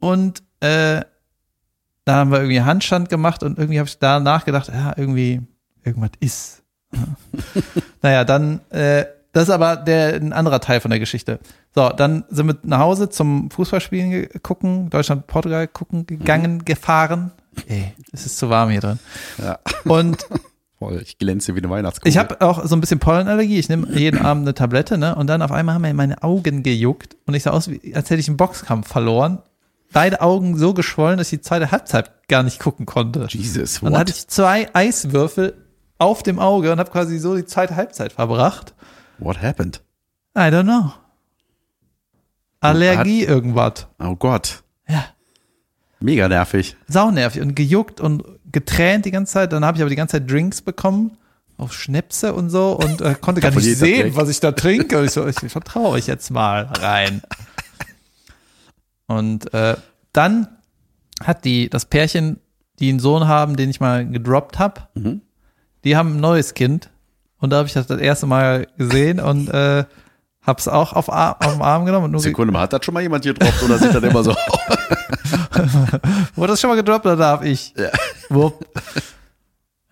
und äh, dann haben wir irgendwie Handstand gemacht und irgendwie habe ich da nachgedacht, ja, irgendwie, irgendwas ist. naja, dann, äh, das ist aber der, ein anderer Teil von der Geschichte. So, dann sind wir nach Hause zum Fußballspielen gucken, Deutschland, Portugal gucken, gegangen, gefahren. Ey, es ist zu warm hier drin. ja. Und Voll, ich glänze wie eine Weihnachtskugel. ich habe auch so ein bisschen Pollenallergie. Ich nehme jeden Abend eine Tablette, ne? Und dann auf einmal haben mir meine Augen gejuckt und ich sah aus, wie, als hätte ich einen Boxkampf verloren. Beide Augen so geschwollen, dass ich die zweite Halbzeit gar nicht gucken konnte. Jesus, Und dann hatte ich zwei Eiswürfel auf dem Auge und habe quasi so die zweite Halbzeit verbracht. What happened? I don't know. Allergie irgendwas. Oh Gott. Ja. Mega nervig. Saunervig und gejuckt und getränt die ganze Zeit. Dann habe ich aber die ganze Zeit Drinks bekommen auf Schnäpse und so und äh, konnte gar nicht sehen, was ich da trinke. Und ich so, ich vertraue ich jetzt mal rein. Und äh, dann hat die das Pärchen, die einen Sohn haben, den ich mal gedroppt habe, Mhm. die haben ein neues Kind und da habe ich das das erste Mal gesehen und äh, hab's auch auf, Ar auf den Arm genommen und nur Sekunde mal, hat das schon mal jemand gedroppt oder sieht das immer so wurde das schon mal gedroppt oder darf ich? Ja. Wupp.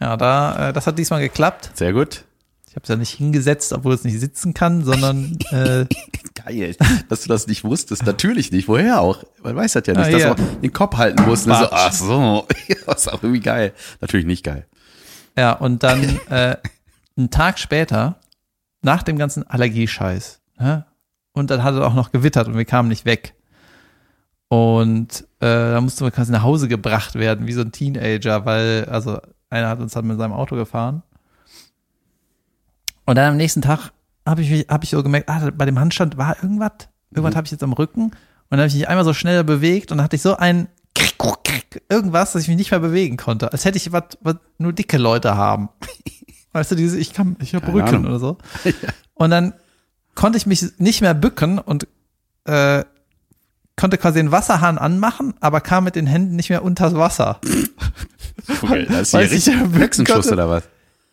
Ja, da, äh, das hat diesmal geklappt. Sehr gut. Ich habe es ja nicht hingesetzt, obwohl es nicht sitzen kann, sondern äh, Geil, dass du das nicht wusstest. Natürlich nicht. Woher auch? Man weiß das ja nicht, Ah, dass ja. man den Kopf halten muss. So, Quatsch. ach so, das ist auch irgendwie geil. Natürlich nicht geil. ja, und dann äh, einen Tag später, nach dem ganzen Allergiescheiß, ne? und dann hat es auch noch gewittert und wir kamen nicht weg. Und äh, da mussten wir quasi nach Hause gebracht werden, wie so ein Teenager, weil, also einer hat uns dann mit seinem Auto gefahren. Und dann am nächsten Tag habe ich, mich- hab ich so gemerkt, ah, bei dem Handstand war irgendwas, irgendwas habe ich jetzt am Rücken. Und dann habe ich mich einmal so schneller bewegt und dann hatte ich so ein irgendwas, dass ich mich nicht mehr bewegen konnte. Als hätte ich was, was nur dicke Leute haben. Weißt du, diese, ich kann, ich habe Rücken Ahnung. oder so. Und dann konnte ich mich nicht mehr bücken und äh, konnte quasi den Wasserhahn anmachen, aber kam mit den Händen nicht mehr unters Wasser. Okay, das ist richtig ja, Hexenschuss konnte- oder was?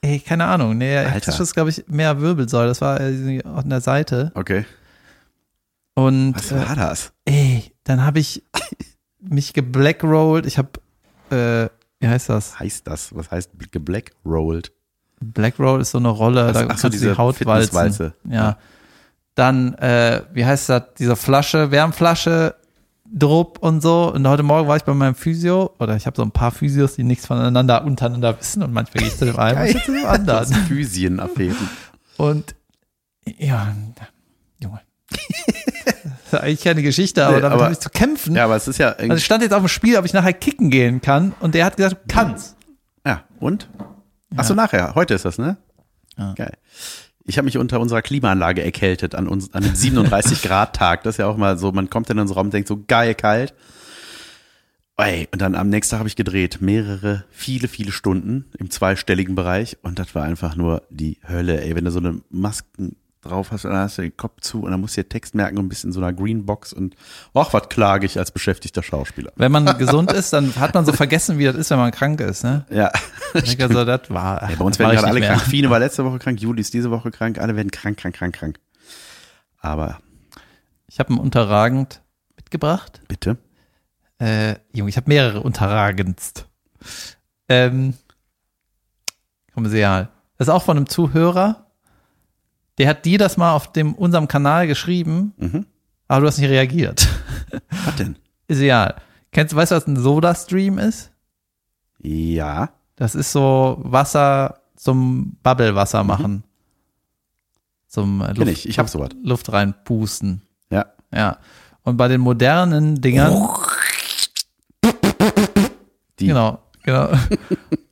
Ey, keine Ahnung. Nee, das ist, glaube ich, mehr Wirbelsäule. Das war äh, an der Seite. Okay. Und Was äh, war das? ey, dann habe ich mich geblackrolled. Ich habe, äh, wie heißt das? Heißt das? Was heißt geblackrolled? Blackroll ist so eine Rolle, Ach so, da ach so, kannst du diese die Haut walzen. Ja. Ja. Dann, äh, wie heißt das, diese Flasche, Wärmflasche, Drupp und so. Und heute Morgen war ich bei meinem Physio, oder ich habe so ein paar Physios, die nichts voneinander untereinander wissen und manchmal gehe ich zu dem einen, manchmal zu dem anderen. Physienaffären. Und ja, Junge. Das ist eigentlich keine Geschichte, aber Nee, damit habe ich zu kämpfen. Ja, aber es ist ja Also stand jetzt auf dem Spiel, ob ich nachher kicken gehen kann. Und der hat gesagt, du kannst. Ja, und? Ach so, nachher. Heute ist das, ne? Ja. Geil. Ich habe mich unter unserer Klimaanlage erkältet an, uns, an einem 37-Grad-Tag. Das ist ja auch mal so, man kommt in unseren Raum und denkt so, geil, kalt. Ey, und dann am nächsten Tag habe ich gedreht. Mehrere, viele, viele Stunden im zweistelligen Bereich. Und das war einfach nur die Hölle, ey. Wenn du so eine Masken drauf hast, dann hast du den Kopf zu und dann musst du dir Text merken und bist in so einer Greenbox und ach, was klage ich als beschäftigter Schauspieler. Wenn man gesund ist, dann hat man so vergessen, wie das ist, wenn man krank ist. Ne? Ja. Ich denke also, das war. Ja, bei uns werden gerade alle mehr. krank. Fine war letzte Woche krank, Juli ist diese Woche krank, alle werden krank, krank, krank, krank. Aber Ich habe ein unterragend mitgebracht. bitte. Äh, Junge, ich habe mehrere unterragendst. Ähm, Kommerzial. Das ist auch von einem Zuhörer. Der hat dir das mal auf dem unserem Kanal geschrieben, Mhm. aber du hast nicht reagiert. Was denn? Ist egal. Kennst du, weißt du, was ein Soda-Stream ist? Ja. Das ist so Wasser zum Bubblewasser machen. Zum äh, Mhm. Kenn Luft, ich. Ich hab sowas. Luft reinpusten. Ja. Ja. Und bei den modernen Dingern, Die. genau, genau.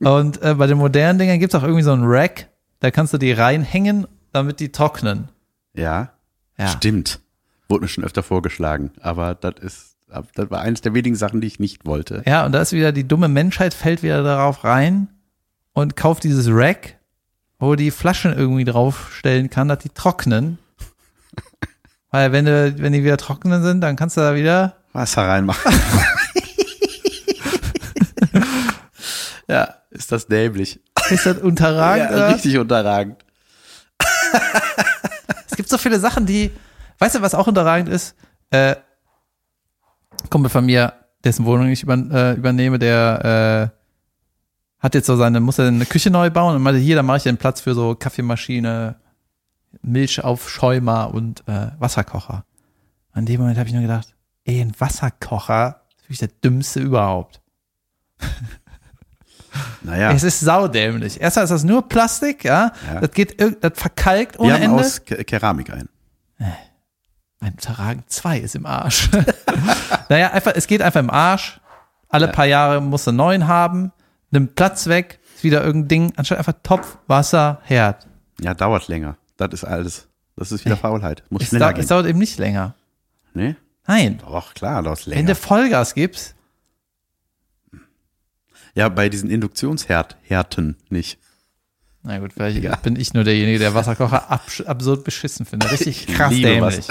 Und äh, bei den modernen Dingern gibt's auch irgendwie so einen Rack, da kannst du die reinhängen, damit die trocknen. Ja. Ja. Stimmt. Wurde mir schon öfter vorgeschlagen. Aber das ist, das war eines der wenigen Sachen, die ich nicht wollte. Ja, und da ist wieder die dumme Menschheit fällt wieder darauf rein und kauft dieses Rack, wo die Flaschen irgendwie draufstellen kann, dass die trocknen. Weil wenn, du, wenn die wieder trocknen sind, dann kannst du da wieder Wasser reinmachen. ja, ist das dämlich. ist das unterragend. Ja, richtig unterragend. Es gibt so viele Sachen, die, weißt du, was auch unterragend ist? Äh, Kumpel von mir, dessen Wohnung ich über, äh, übernehme, der äh, hat jetzt so seine, muss er eine Küche neu bauen und meinte, hier, da mache ich den Platz für so Kaffeemaschine, Milchaufschäumer und äh, Wasserkocher. An dem Moment habe ich nur gedacht, ey, ein Wasserkocher ist wirklich der dümmste überhaupt. Naja, Es ist saudämlich. Erstmal ist das nur Plastik, ja. Ja. Das geht, irg- das verkalkt wir ohne haben Ende. aus Ke- Keramik ein. Mein Terragen 2 ist im Arsch. naja, einfach, es geht einfach im Arsch. Alle paar Jahre musst du einen neuen haben, nimmt Platz weg, ist wieder irgendein Ding, anstatt einfach Topf, Wasser, Herd. Ja, dauert länger. Das ist alles. Das ist wieder Faulheit. Muss Es, schneller dau es gehen. dauert eben nicht länger. Nee? Nein. Doch, klar, dauert Wenn länger. du Vollgas gibst, Ja, bei diesen Induktionshärten nicht. na gut, vielleicht bin ich nur derjenige, der Wasserkocher absch- absurd beschissen findet. Richtig Ich krass dämlich.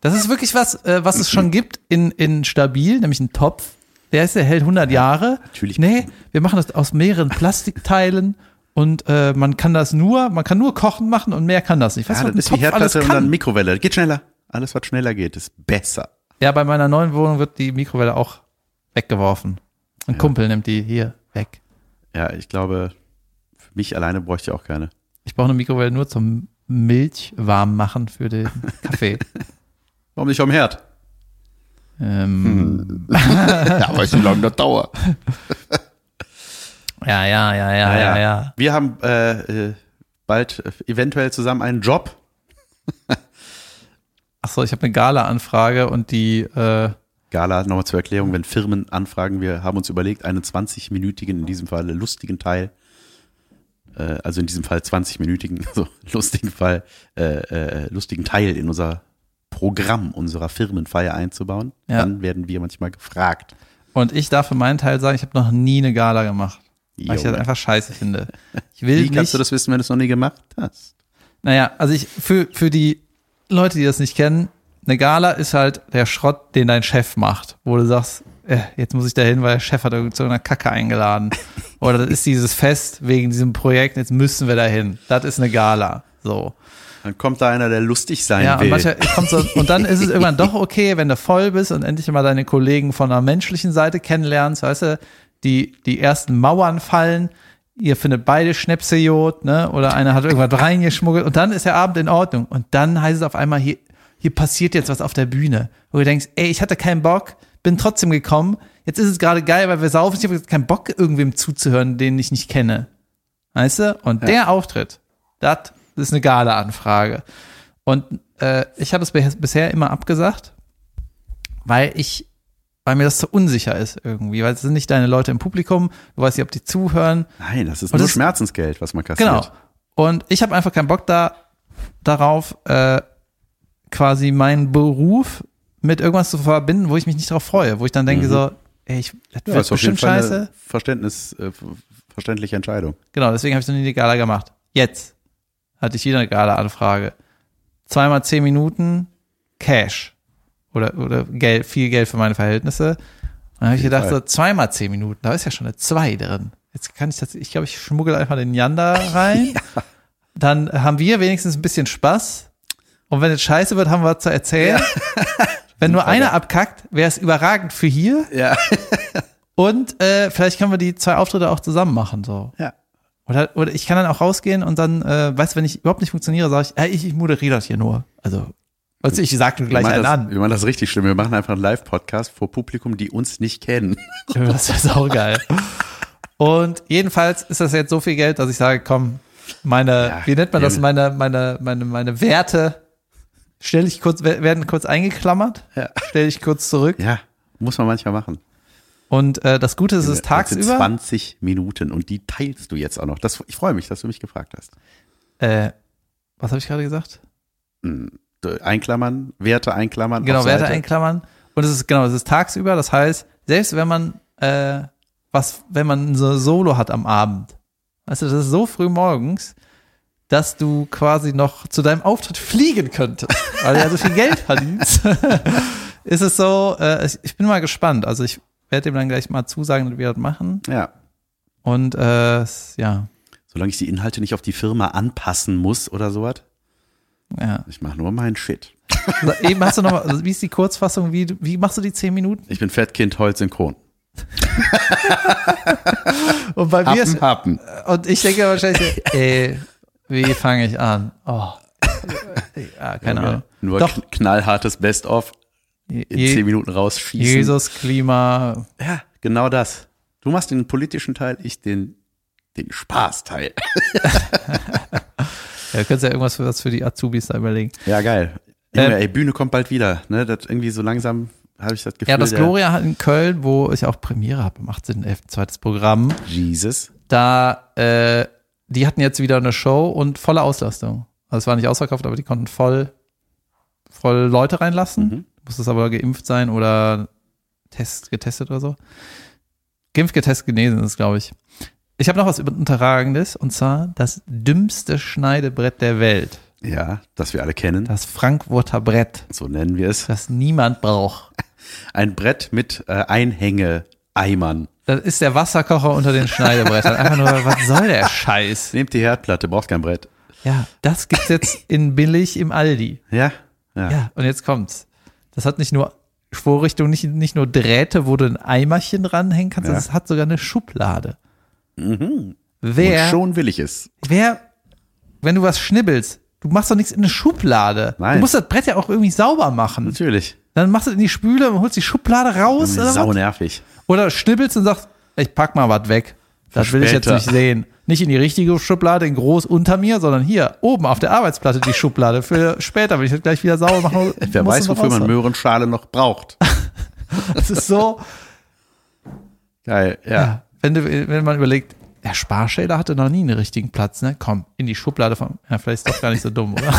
Das ist wirklich was, äh, was es schon gibt in, in stabil, nämlich ein Topf. Der ist, der hält 100 Jahre. natürlich. Nee, wir machen das aus mehreren Plastikteilen und äh, man kann das nur, man kann nur kochen machen und mehr kann das nicht. Weißt Ja, das was ist Topf alles Herdplatte und dann? Mikrowelle. Geht schneller. Alles, was schneller geht, ist besser. Ja, bei meiner neuen Wohnung wird die Mikrowelle auch weggeworfen. Ein Kumpel nimmt die hier weg. Ja, ich glaube, für mich alleine bräuchte ich auch keine. Ich brauche eine Mikrowelle nur zum Milch warm machen für den Kaffee. Warum nicht am Herd? ähm, ja, weißt du, wie lange das dauert? ja, ja, ja, ja, ja, ja. Wir haben äh, äh, bald eventuell zusammen einen Job. Achso, ich habe eine Gala-Anfrage und die, äh, Gala, nochmal zur Erklärung, wenn Firmen anfragen, wir haben uns überlegt, einen 20-minütigen, in diesem Fall lustigen Teil, äh, also in diesem Fall 20-minütigen, also lustigen Fall, äh, äh, lustigen Teil in unser Programm unserer Firmenfeier einzubauen. Ja. Dann werden wir manchmal gefragt. und ich darf für meinen Teil sagen, ich habe noch nie eine Gala gemacht. Weil ich das einfach scheiße finde. Ich will Wie nicht. kannst du das wissen, wenn du es noch nie gemacht hast? Naja, also ich, für, für die Leute, die das nicht kennen, eine Gala ist halt der Schrott, den dein Chef macht, wo du sagst, äh, jetzt muss ich da hin, weil der Chef hat so einer Kacke eingeladen. Oder das ist dieses Fest wegen diesem Projekt, jetzt müssen wir da hin. Das ist eine Gala. So. Dann kommt da einer, der lustig sein Ja, und will. kommt so, und dann ist es irgendwann doch okay, wenn du voll bist und endlich mal deine Kollegen von der menschlichen Seite kennenlernst, weißt du, die, die ersten Mauern fallen, ihr findet beide Schnäpse Jod, ne, oder einer hat irgendwas reingeschmuggelt und dann ist der Abend in Ordnung und dann heißt es auf einmal, hier, hier passiert jetzt was auf der Bühne, wo du denkst, ey, ich hatte keinen Bock, bin trotzdem gekommen, jetzt ist es gerade geil, weil wir saufen, ich habe keinen Bock, irgendwem zuzuhören, den ich nicht kenne. Weißt du? Und der Auftritt, das ist eine Gala-Anfrage. Und äh, ich habe es bis- bisher immer abgesagt, weil ich, weil mir das zu unsicher ist irgendwie, weil es sind nicht deine Leute im Publikum, du weißt nicht, ob die zuhören. Nein, das ist Und nur das- Schmerzensgeld, was man kassiert. Genau. Und ich habe einfach keinen Bock da darauf, äh, quasi meinen Beruf mit irgendwas zu verbinden, wo ich mich nicht drauf freue, wo ich dann denke so, ey, ich, das Mhm. Ja, wird ist bestimmt scheiße. Verständnis, äh, verständliche Entscheidung. Genau, deswegen habe ich noch nie eine Gala gemacht. Jetzt hatte ich wieder eine Gala-Anfrage. Zweimal zehn Minuten Cash. Oder, oder Geld, viel Geld für meine Verhältnisse. Dann habe ich gedacht, so zweimal zehn Minuten, da ist ja schon eine zwei drin. Jetzt kann ich das, ich glaube, ich schmuggel einfach den Jan da rein. Dann haben wir wenigstens ein bisschen Spaß. Und wenn es scheiße wird, haben wir was zu erzählen. Wenn nur einer abkackt, wäre es überragend für hier. Ja. Und äh, vielleicht können wir die zwei Auftritte auch zusammen machen. So. ja. Oder, oder ich kann dann auch rausgehen und dann, äh, weißt du, wenn ich überhaupt nicht funktioniere, sage ich, hey, ich, ich moderiere das hier nur. Also, du, ich sag nur Wir gleich einen das, an. wir machen das richtig schlimm. Wir machen einfach einen Live-Podcast vor Publikum, die uns nicht kennen. Das wäre saugeil. Und jedenfalls ist das jetzt so viel Geld, dass ich sage, komm, meine, Ja, wie nennt man das, meine, meine, meine, meine Werte stelle ich kurz, werden kurz eingeklammert, Ja. stelle ich kurz zurück. Ja, muss man manchmal machen. Und äh, das Gute ist, es ist tagsüber. 20 Minuten und die teilst du jetzt auch noch. Das, ich freue mich, dass du mich gefragt hast. Äh, was habe ich gerade gesagt? Einklammern, Werte einklammern. Genau, Werte einklammern. Und es ist genau, es ist tagsüber. Das heißt, selbst wenn man äh, was, wenn man so Solo hat am Abend, weißt du, das ist so früh morgens, dass du quasi noch zu deinem Auftritt fliegen könntest, weil du ja so viel Geld verdienst. ist es so, äh, ich, ich bin mal gespannt. Also ich werde dem dann gleich mal zusagen, dass wir das machen. Ja. Und äh, ja, Solange ich die Inhalte nicht auf die Firma anpassen muss oder sowas. ja. Ich mache nur meinen Shit. Also Eben hast du noch, mal- also wie ist die Kurzfassung? Wie, wie machst du die zehn Minuten? Ich bin Fettkind, Holz synchron. Und bei mir ist, Happen, Happen. Und ich denke wahrscheinlich, ey, wie fange ich an? Oh. Ja, keine Ahnung. Nur Doch. kn- knallhartes Best-of in Je- 10 Minuten rausschießen. Jesus, Klima. Ja, genau das. Du machst den politischen Teil, ich den, den Spaßteil. Ja, du könntest ja irgendwas für, was für die Azubis da überlegen. Ja, geil. Junge, Ähm, ey, Bühne kommt bald wieder. Ne? Das irgendwie so langsam habe ich das Gefühl. Ja, das Gloria hat in Köln, wo ich auch Premiere habe, am 18.11. zweites Programm. Jesus. Da, äh, die hatten jetzt wieder eine Show und volle Auslastung. Also es war nicht ausverkauft, aber die konnten voll, voll Leute reinlassen. Mhm. Muss es aber geimpft sein oder test, getestet oder so. Geimpft, getestet, genesen ist, glaube ich. Ich habe noch was Unterragendes und zwar das dümmste Schneidebrett der Welt. Ja, das wir alle kennen. Das Frankfurter Brett, So nennen wir es. das niemand braucht. Ein Brett mit äh, Einhänge-Eimern. Das ist der Wasserkocher unter den Schneidebrettern. Einfach nur, was soll der Scheiß? Nehmt die Herdplatte, braucht kein Brett. Ja, das gibt's jetzt in billig im Aldi. Ja? Ja. Ja, und jetzt kommt's. Das hat nicht nur Vorrichtung, nicht, nicht nur Drähte, wo du ein Eimerchen dranhängen kannst, Ja. es hat sogar eine Schublade. Mhm. Wer, Und schon will ich es. wer, wenn du was schnibbelst, du machst doch nichts in eine Schublade. Nein. Du musst das Brett ja auch irgendwie sauber machen. Natürlich. Dann machst du es in die Spüle und holst die Schublade raus Sau was? Oder schnibbelst und sagst, ich pack mal was weg. Das will ich jetzt später. nicht sehen. Nicht in die richtige Schublade, in groß unter mir, sondern hier, oben auf der Arbeitsplatte die Schublade für später, wenn ich das gleich wieder sauber mache. Wer weiß, wofür man. Möhrenschale noch braucht. Das ist so, Geil, ja. ja, wenn, du, wenn man überlegt, der Sparschäler hatte noch nie einen richtigen Platz, ne? Komm, in die Schublade von, ja, vielleicht ist doch gar nicht so dumm, oder?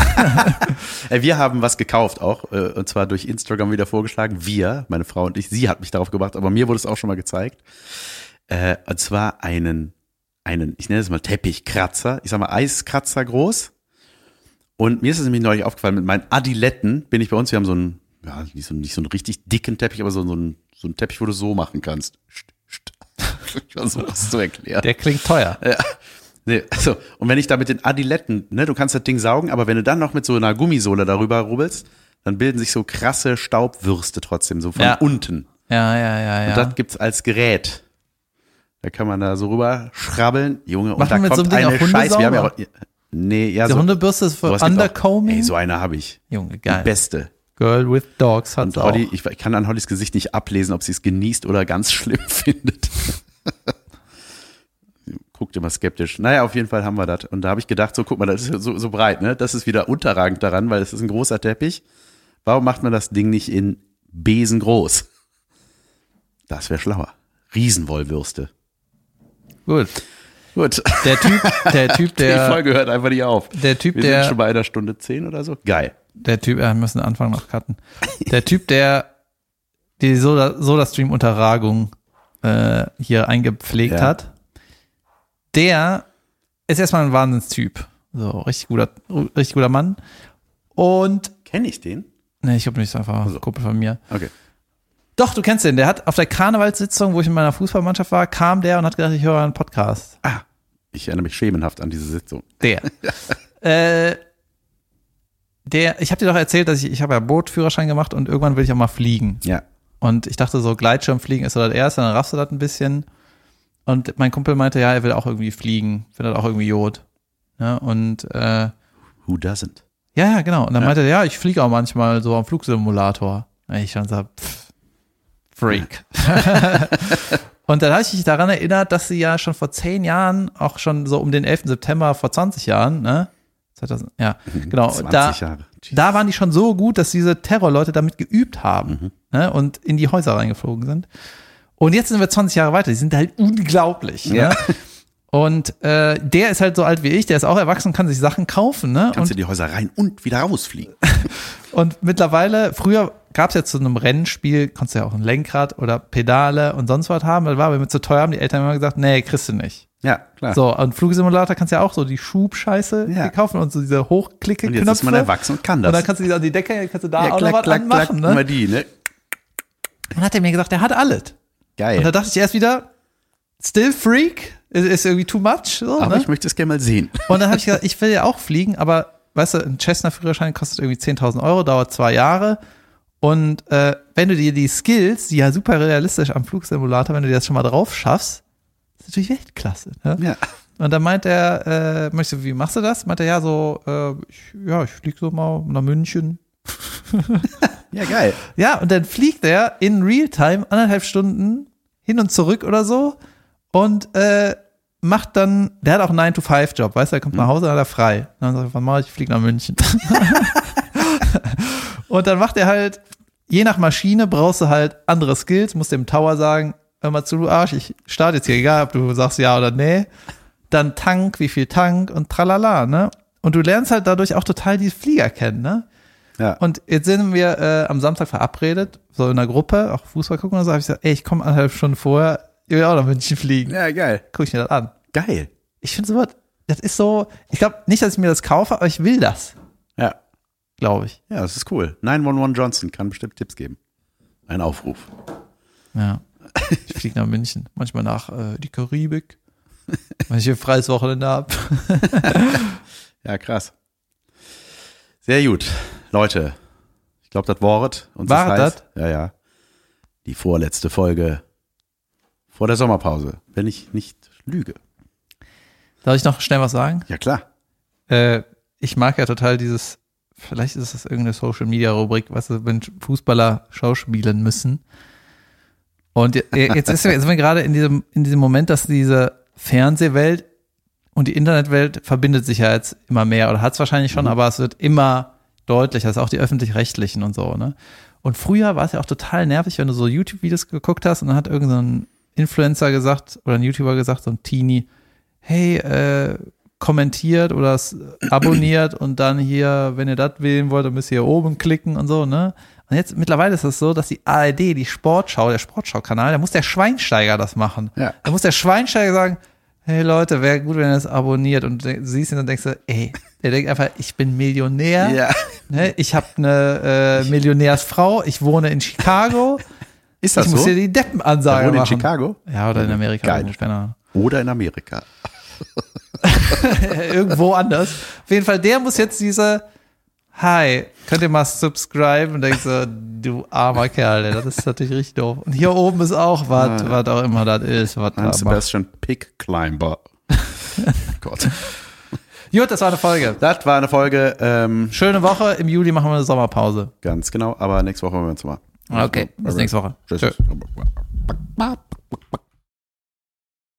Wir haben was gekauft auch, äh, und zwar durch Instagram wieder vorgeschlagen. Wir, meine Frau und ich, sie hat mich darauf gebracht, aber mir wurde es auch schon mal gezeigt. Äh, Und zwar einen, einen, ich nenne es mal Teppichkratzer, ich sag mal Eiskratzer groß. Und mir ist es nämlich neulich aufgefallen, mit meinen Adiletten bin ich bei uns, wir haben so einen, ja, nicht so, nicht so einen richtig dicken Teppich, aber so, so, einen, so einen Teppich, wo du so machen kannst. Ich das zu erklären. Der klingt teuer. Ja. Nee, also, und wenn ich da mit den Adiletten, ne, du kannst das Ding saugen, aber wenn du dann noch mit so einer Gummisohle darüber rubbelst, dann bilden sich so krasse Staubwürste trotzdem, so von Ja. unten. Ja, ja, ja, ja. Und das gibt's als Gerät. Da kann man da so rüber schrabbeln, Junge, und da mit kommt so Ding eine Scheiße. Wir haben ja auch, nee, ja, Die so. Hundebürste ist für gibt's auch. Undercombing. Ey, so eine habe ich. Junge, Die geil. beste. Girl with Dogs hat's Und auch. Holly, ich, ich kann an Hollys Gesicht nicht ablesen, ob sie es genießt oder ganz schlimm findet. Guckt immer skeptisch. Naja, auf jeden Fall haben wir das. Und da habe ich gedacht, so guck mal, das ist so, so breit, ne? Das ist wieder unterragend daran, weil es ist ein großer Teppich. Warum macht man das Ding nicht in Besen groß? Das wäre schlauer. Riesenwollwürste. Gut. Gut. Der Typ, der Typ, Die der, Folge hört einfach nicht auf. der Typ, Wir der, sind schon bei einer Stunde zehn oder so. Geil. der Typ, wir müssen Anfang noch cutten. Der Typ, der die Soda, Soda Stream Unterragung äh, hier eingepflegt Ja. hat, der ist erstmal ein Wahnsinnstyp. So, richtig guter, richtig guter Mann. Und, Kenne ich den? ne, ich glaube nicht, einfach Also. Kumpel von mir. Okay. Doch, du kennst den. Der hat auf der Karnevalssitzung, wo ich in meiner Fußballmannschaft war, kam der und hat gedacht, ich höre einen Podcast. Ah, ich erinnere mich schemenhaft an diese Sitzung. Der. äh, der, ich habe dir doch erzählt, dass ich, ich habe ja Bootführerschein gemacht und irgendwann will ich auch mal fliegen. Ja. Und ich dachte so, Gleitschirmfliegen ist so das erste, dann raffst du das ein bisschen. Und mein Kumpel meinte, ja, er will auch irgendwie fliegen, findet auch irgendwie Jod. Ja, und äh, Who doesn't? ja, ja, genau. Und dann meinte er, ja, ich fliege auch manchmal so am Flugsimulator. Und ich schon so, pff, Freak. und dann habe ich mich daran erinnert, dass sie ja schon vor zehn Jahren, auch schon so um den 11. September vor 20 Jahren, ne? 2000, ja, genau. 20 Da, Jahre. Da waren die schon so gut, dass diese Terrorleute damit geübt haben ne, und in die Häuser reingeflogen sind. Und jetzt sind wir 20 Jahre weiter, die sind halt unglaublich. Ja. Ne? Und äh, der ist halt so alt wie ich, der ist auch erwachsen, kann sich Sachen kaufen. Ne? Kannst du die Häuser rein und wieder rausfliegen. und mittlerweile, früher gab es ja zu einem Rennspiel, konntest du ja auch ein Lenkrad oder Pedale und sonst was haben. Das war aber mit zu teuer, haben die Eltern immer gesagt, nee, kriegst du nicht. Ja, klar. So, und Flugsimulator kannst du ja auch so die Schubscheiße Ja. kaufen und so diese Hochklicke-Knöpfe. Und jetzt ist man erwachsen und kann das. Und dann kannst du die an die Decke, kannst du da ja, auch noch was anmachen. Immer Ne? die, ne? Dann hat er mir gesagt, er hat alles. Geil. Und da dachte ich erst wieder, still freak, ist, ist irgendwie too much. So, Aber ne? ich möchte es gerne mal sehen. Und dann habe ich gesagt, ich will ja auch fliegen, aber weißt du, ein Cessna-Führerschein kostet irgendwie 10.000 Euro, dauert zwei Jahre. Und äh, wenn du dir die Skills, die ja super realistisch am Flugsimulator, wenn du dir das schon mal drauf schaffst, ist natürlich Weltklasse. Ne? Ja. Und dann meint er, äh, möchtest du, wie machst du das? Meint er, ja, so, äh, ich, ja, ich fliege so mal nach München. Ja, geil. Ja, und dann fliegt er in Realtime anderthalb Stunden hin und zurück oder so und äh, macht dann, der hat auch einen 9-to-5-Job, weißt du, er kommt nach Hause, hat er frei. Und dann sagt er, was mach ich? Ich fliege nach München. und dann macht er halt, je nach Maschine brauchst du halt andere Skills, musst dem Tower sagen, hör mal zu, du Arsch, ich starte jetzt hier, egal ob du sagst ja oder nee. Dann Tank, wie viel Tank und tralala, ne? Und du lernst halt dadurch auch total die Flieger kennen, ne? Ja. Und jetzt sind wir äh, am Samstag verabredet, so in einer Gruppe, auch Fußball gucken und so, habe ich gesagt, ey, ich komme anderthalb Stunden vorher, ich will auch nach München fliegen. ja, geil. Guck ich mir das an. Geil. Ich finde sowas, das ist so, ich glaube nicht, dass ich mir das kaufe, aber ich will das, Ja. glaube ich. Ja, das ist cool. 911 Johnson kann bestimmt Tipps geben. Ein Aufruf. Ja. Ich fliege nach München, manchmal nach äh, die Karibik, wenn ich ein freies Wochenende habe. Ja, krass. Sehr gut. Leute, ich glaube, das Wort. Und War das heißt, Ja, ja. Die vorletzte Folge vor der Sommerpause, wenn ich nicht lüge. Darf ich noch schnell was sagen? Ja, klar. Äh, ich mag ja total dieses, vielleicht ist das irgendeine Social Media Rubrik, was wenn Fußballer schauspielen müssen. Und je- jetzt ist, jetzt sind wir gerade in diesem, in diesem Moment, dass diese Fernsehwelt und die Internetwelt verbindet sich ja jetzt immer mehr oder hat es wahrscheinlich schon, aber es wird immer deutlicher, also auch die öffentlich-rechtlichen und so, ne? Und früher war es ja auch total nervig, wenn du so YouTube-Videos geguckt hast und dann hat irgendein Influencer gesagt oder ein YouTuber gesagt, so ein Teenie, hey, äh, kommentiert oder s- abonniert und dann hier, wenn ihr das wählen wollt, dann müsst ihr hier oben klicken und so, ne? Und jetzt mittlerweile ist es so, dass die ARD, die Sportschau, der Sportschau-Kanal, da muss der Schweinsteiger das machen. Ja. Da muss der Schweinsteiger sagen, hey Leute, wäre gut, wenn ihr das abonniert und siehst ihn und denkst du, ey, der denkt einfach, ich bin Millionär, Ja. ne? ich habe eine äh, Millionärsfrau, ich wohne in Chicago, Ist das ich muss so? dir die Der Deppenansage wohnt in. Chicago? Ja, oder in Amerika. Geil. irgendwo, keine Ahnung. Oder in Amerika. irgendwo anders. Auf jeden Fall, der muss jetzt diese Hi, könnt ihr mal subscriben? Und denkst so, du armer Kerl, ey, das ist natürlich richtig doof. Und hier oben ist auch was, was auch immer das ist. Was I'm. Sebastian Pick Climber. Gott. Gut, das war eine Folge. Das war eine Folge, ähm, Schöne Woche. Im Juli machen wir eine Sommerpause. ganz genau, aber nächste Woche wollen wir uns mal. Okay, bis nächste Woche. Tschüss. Tschüss.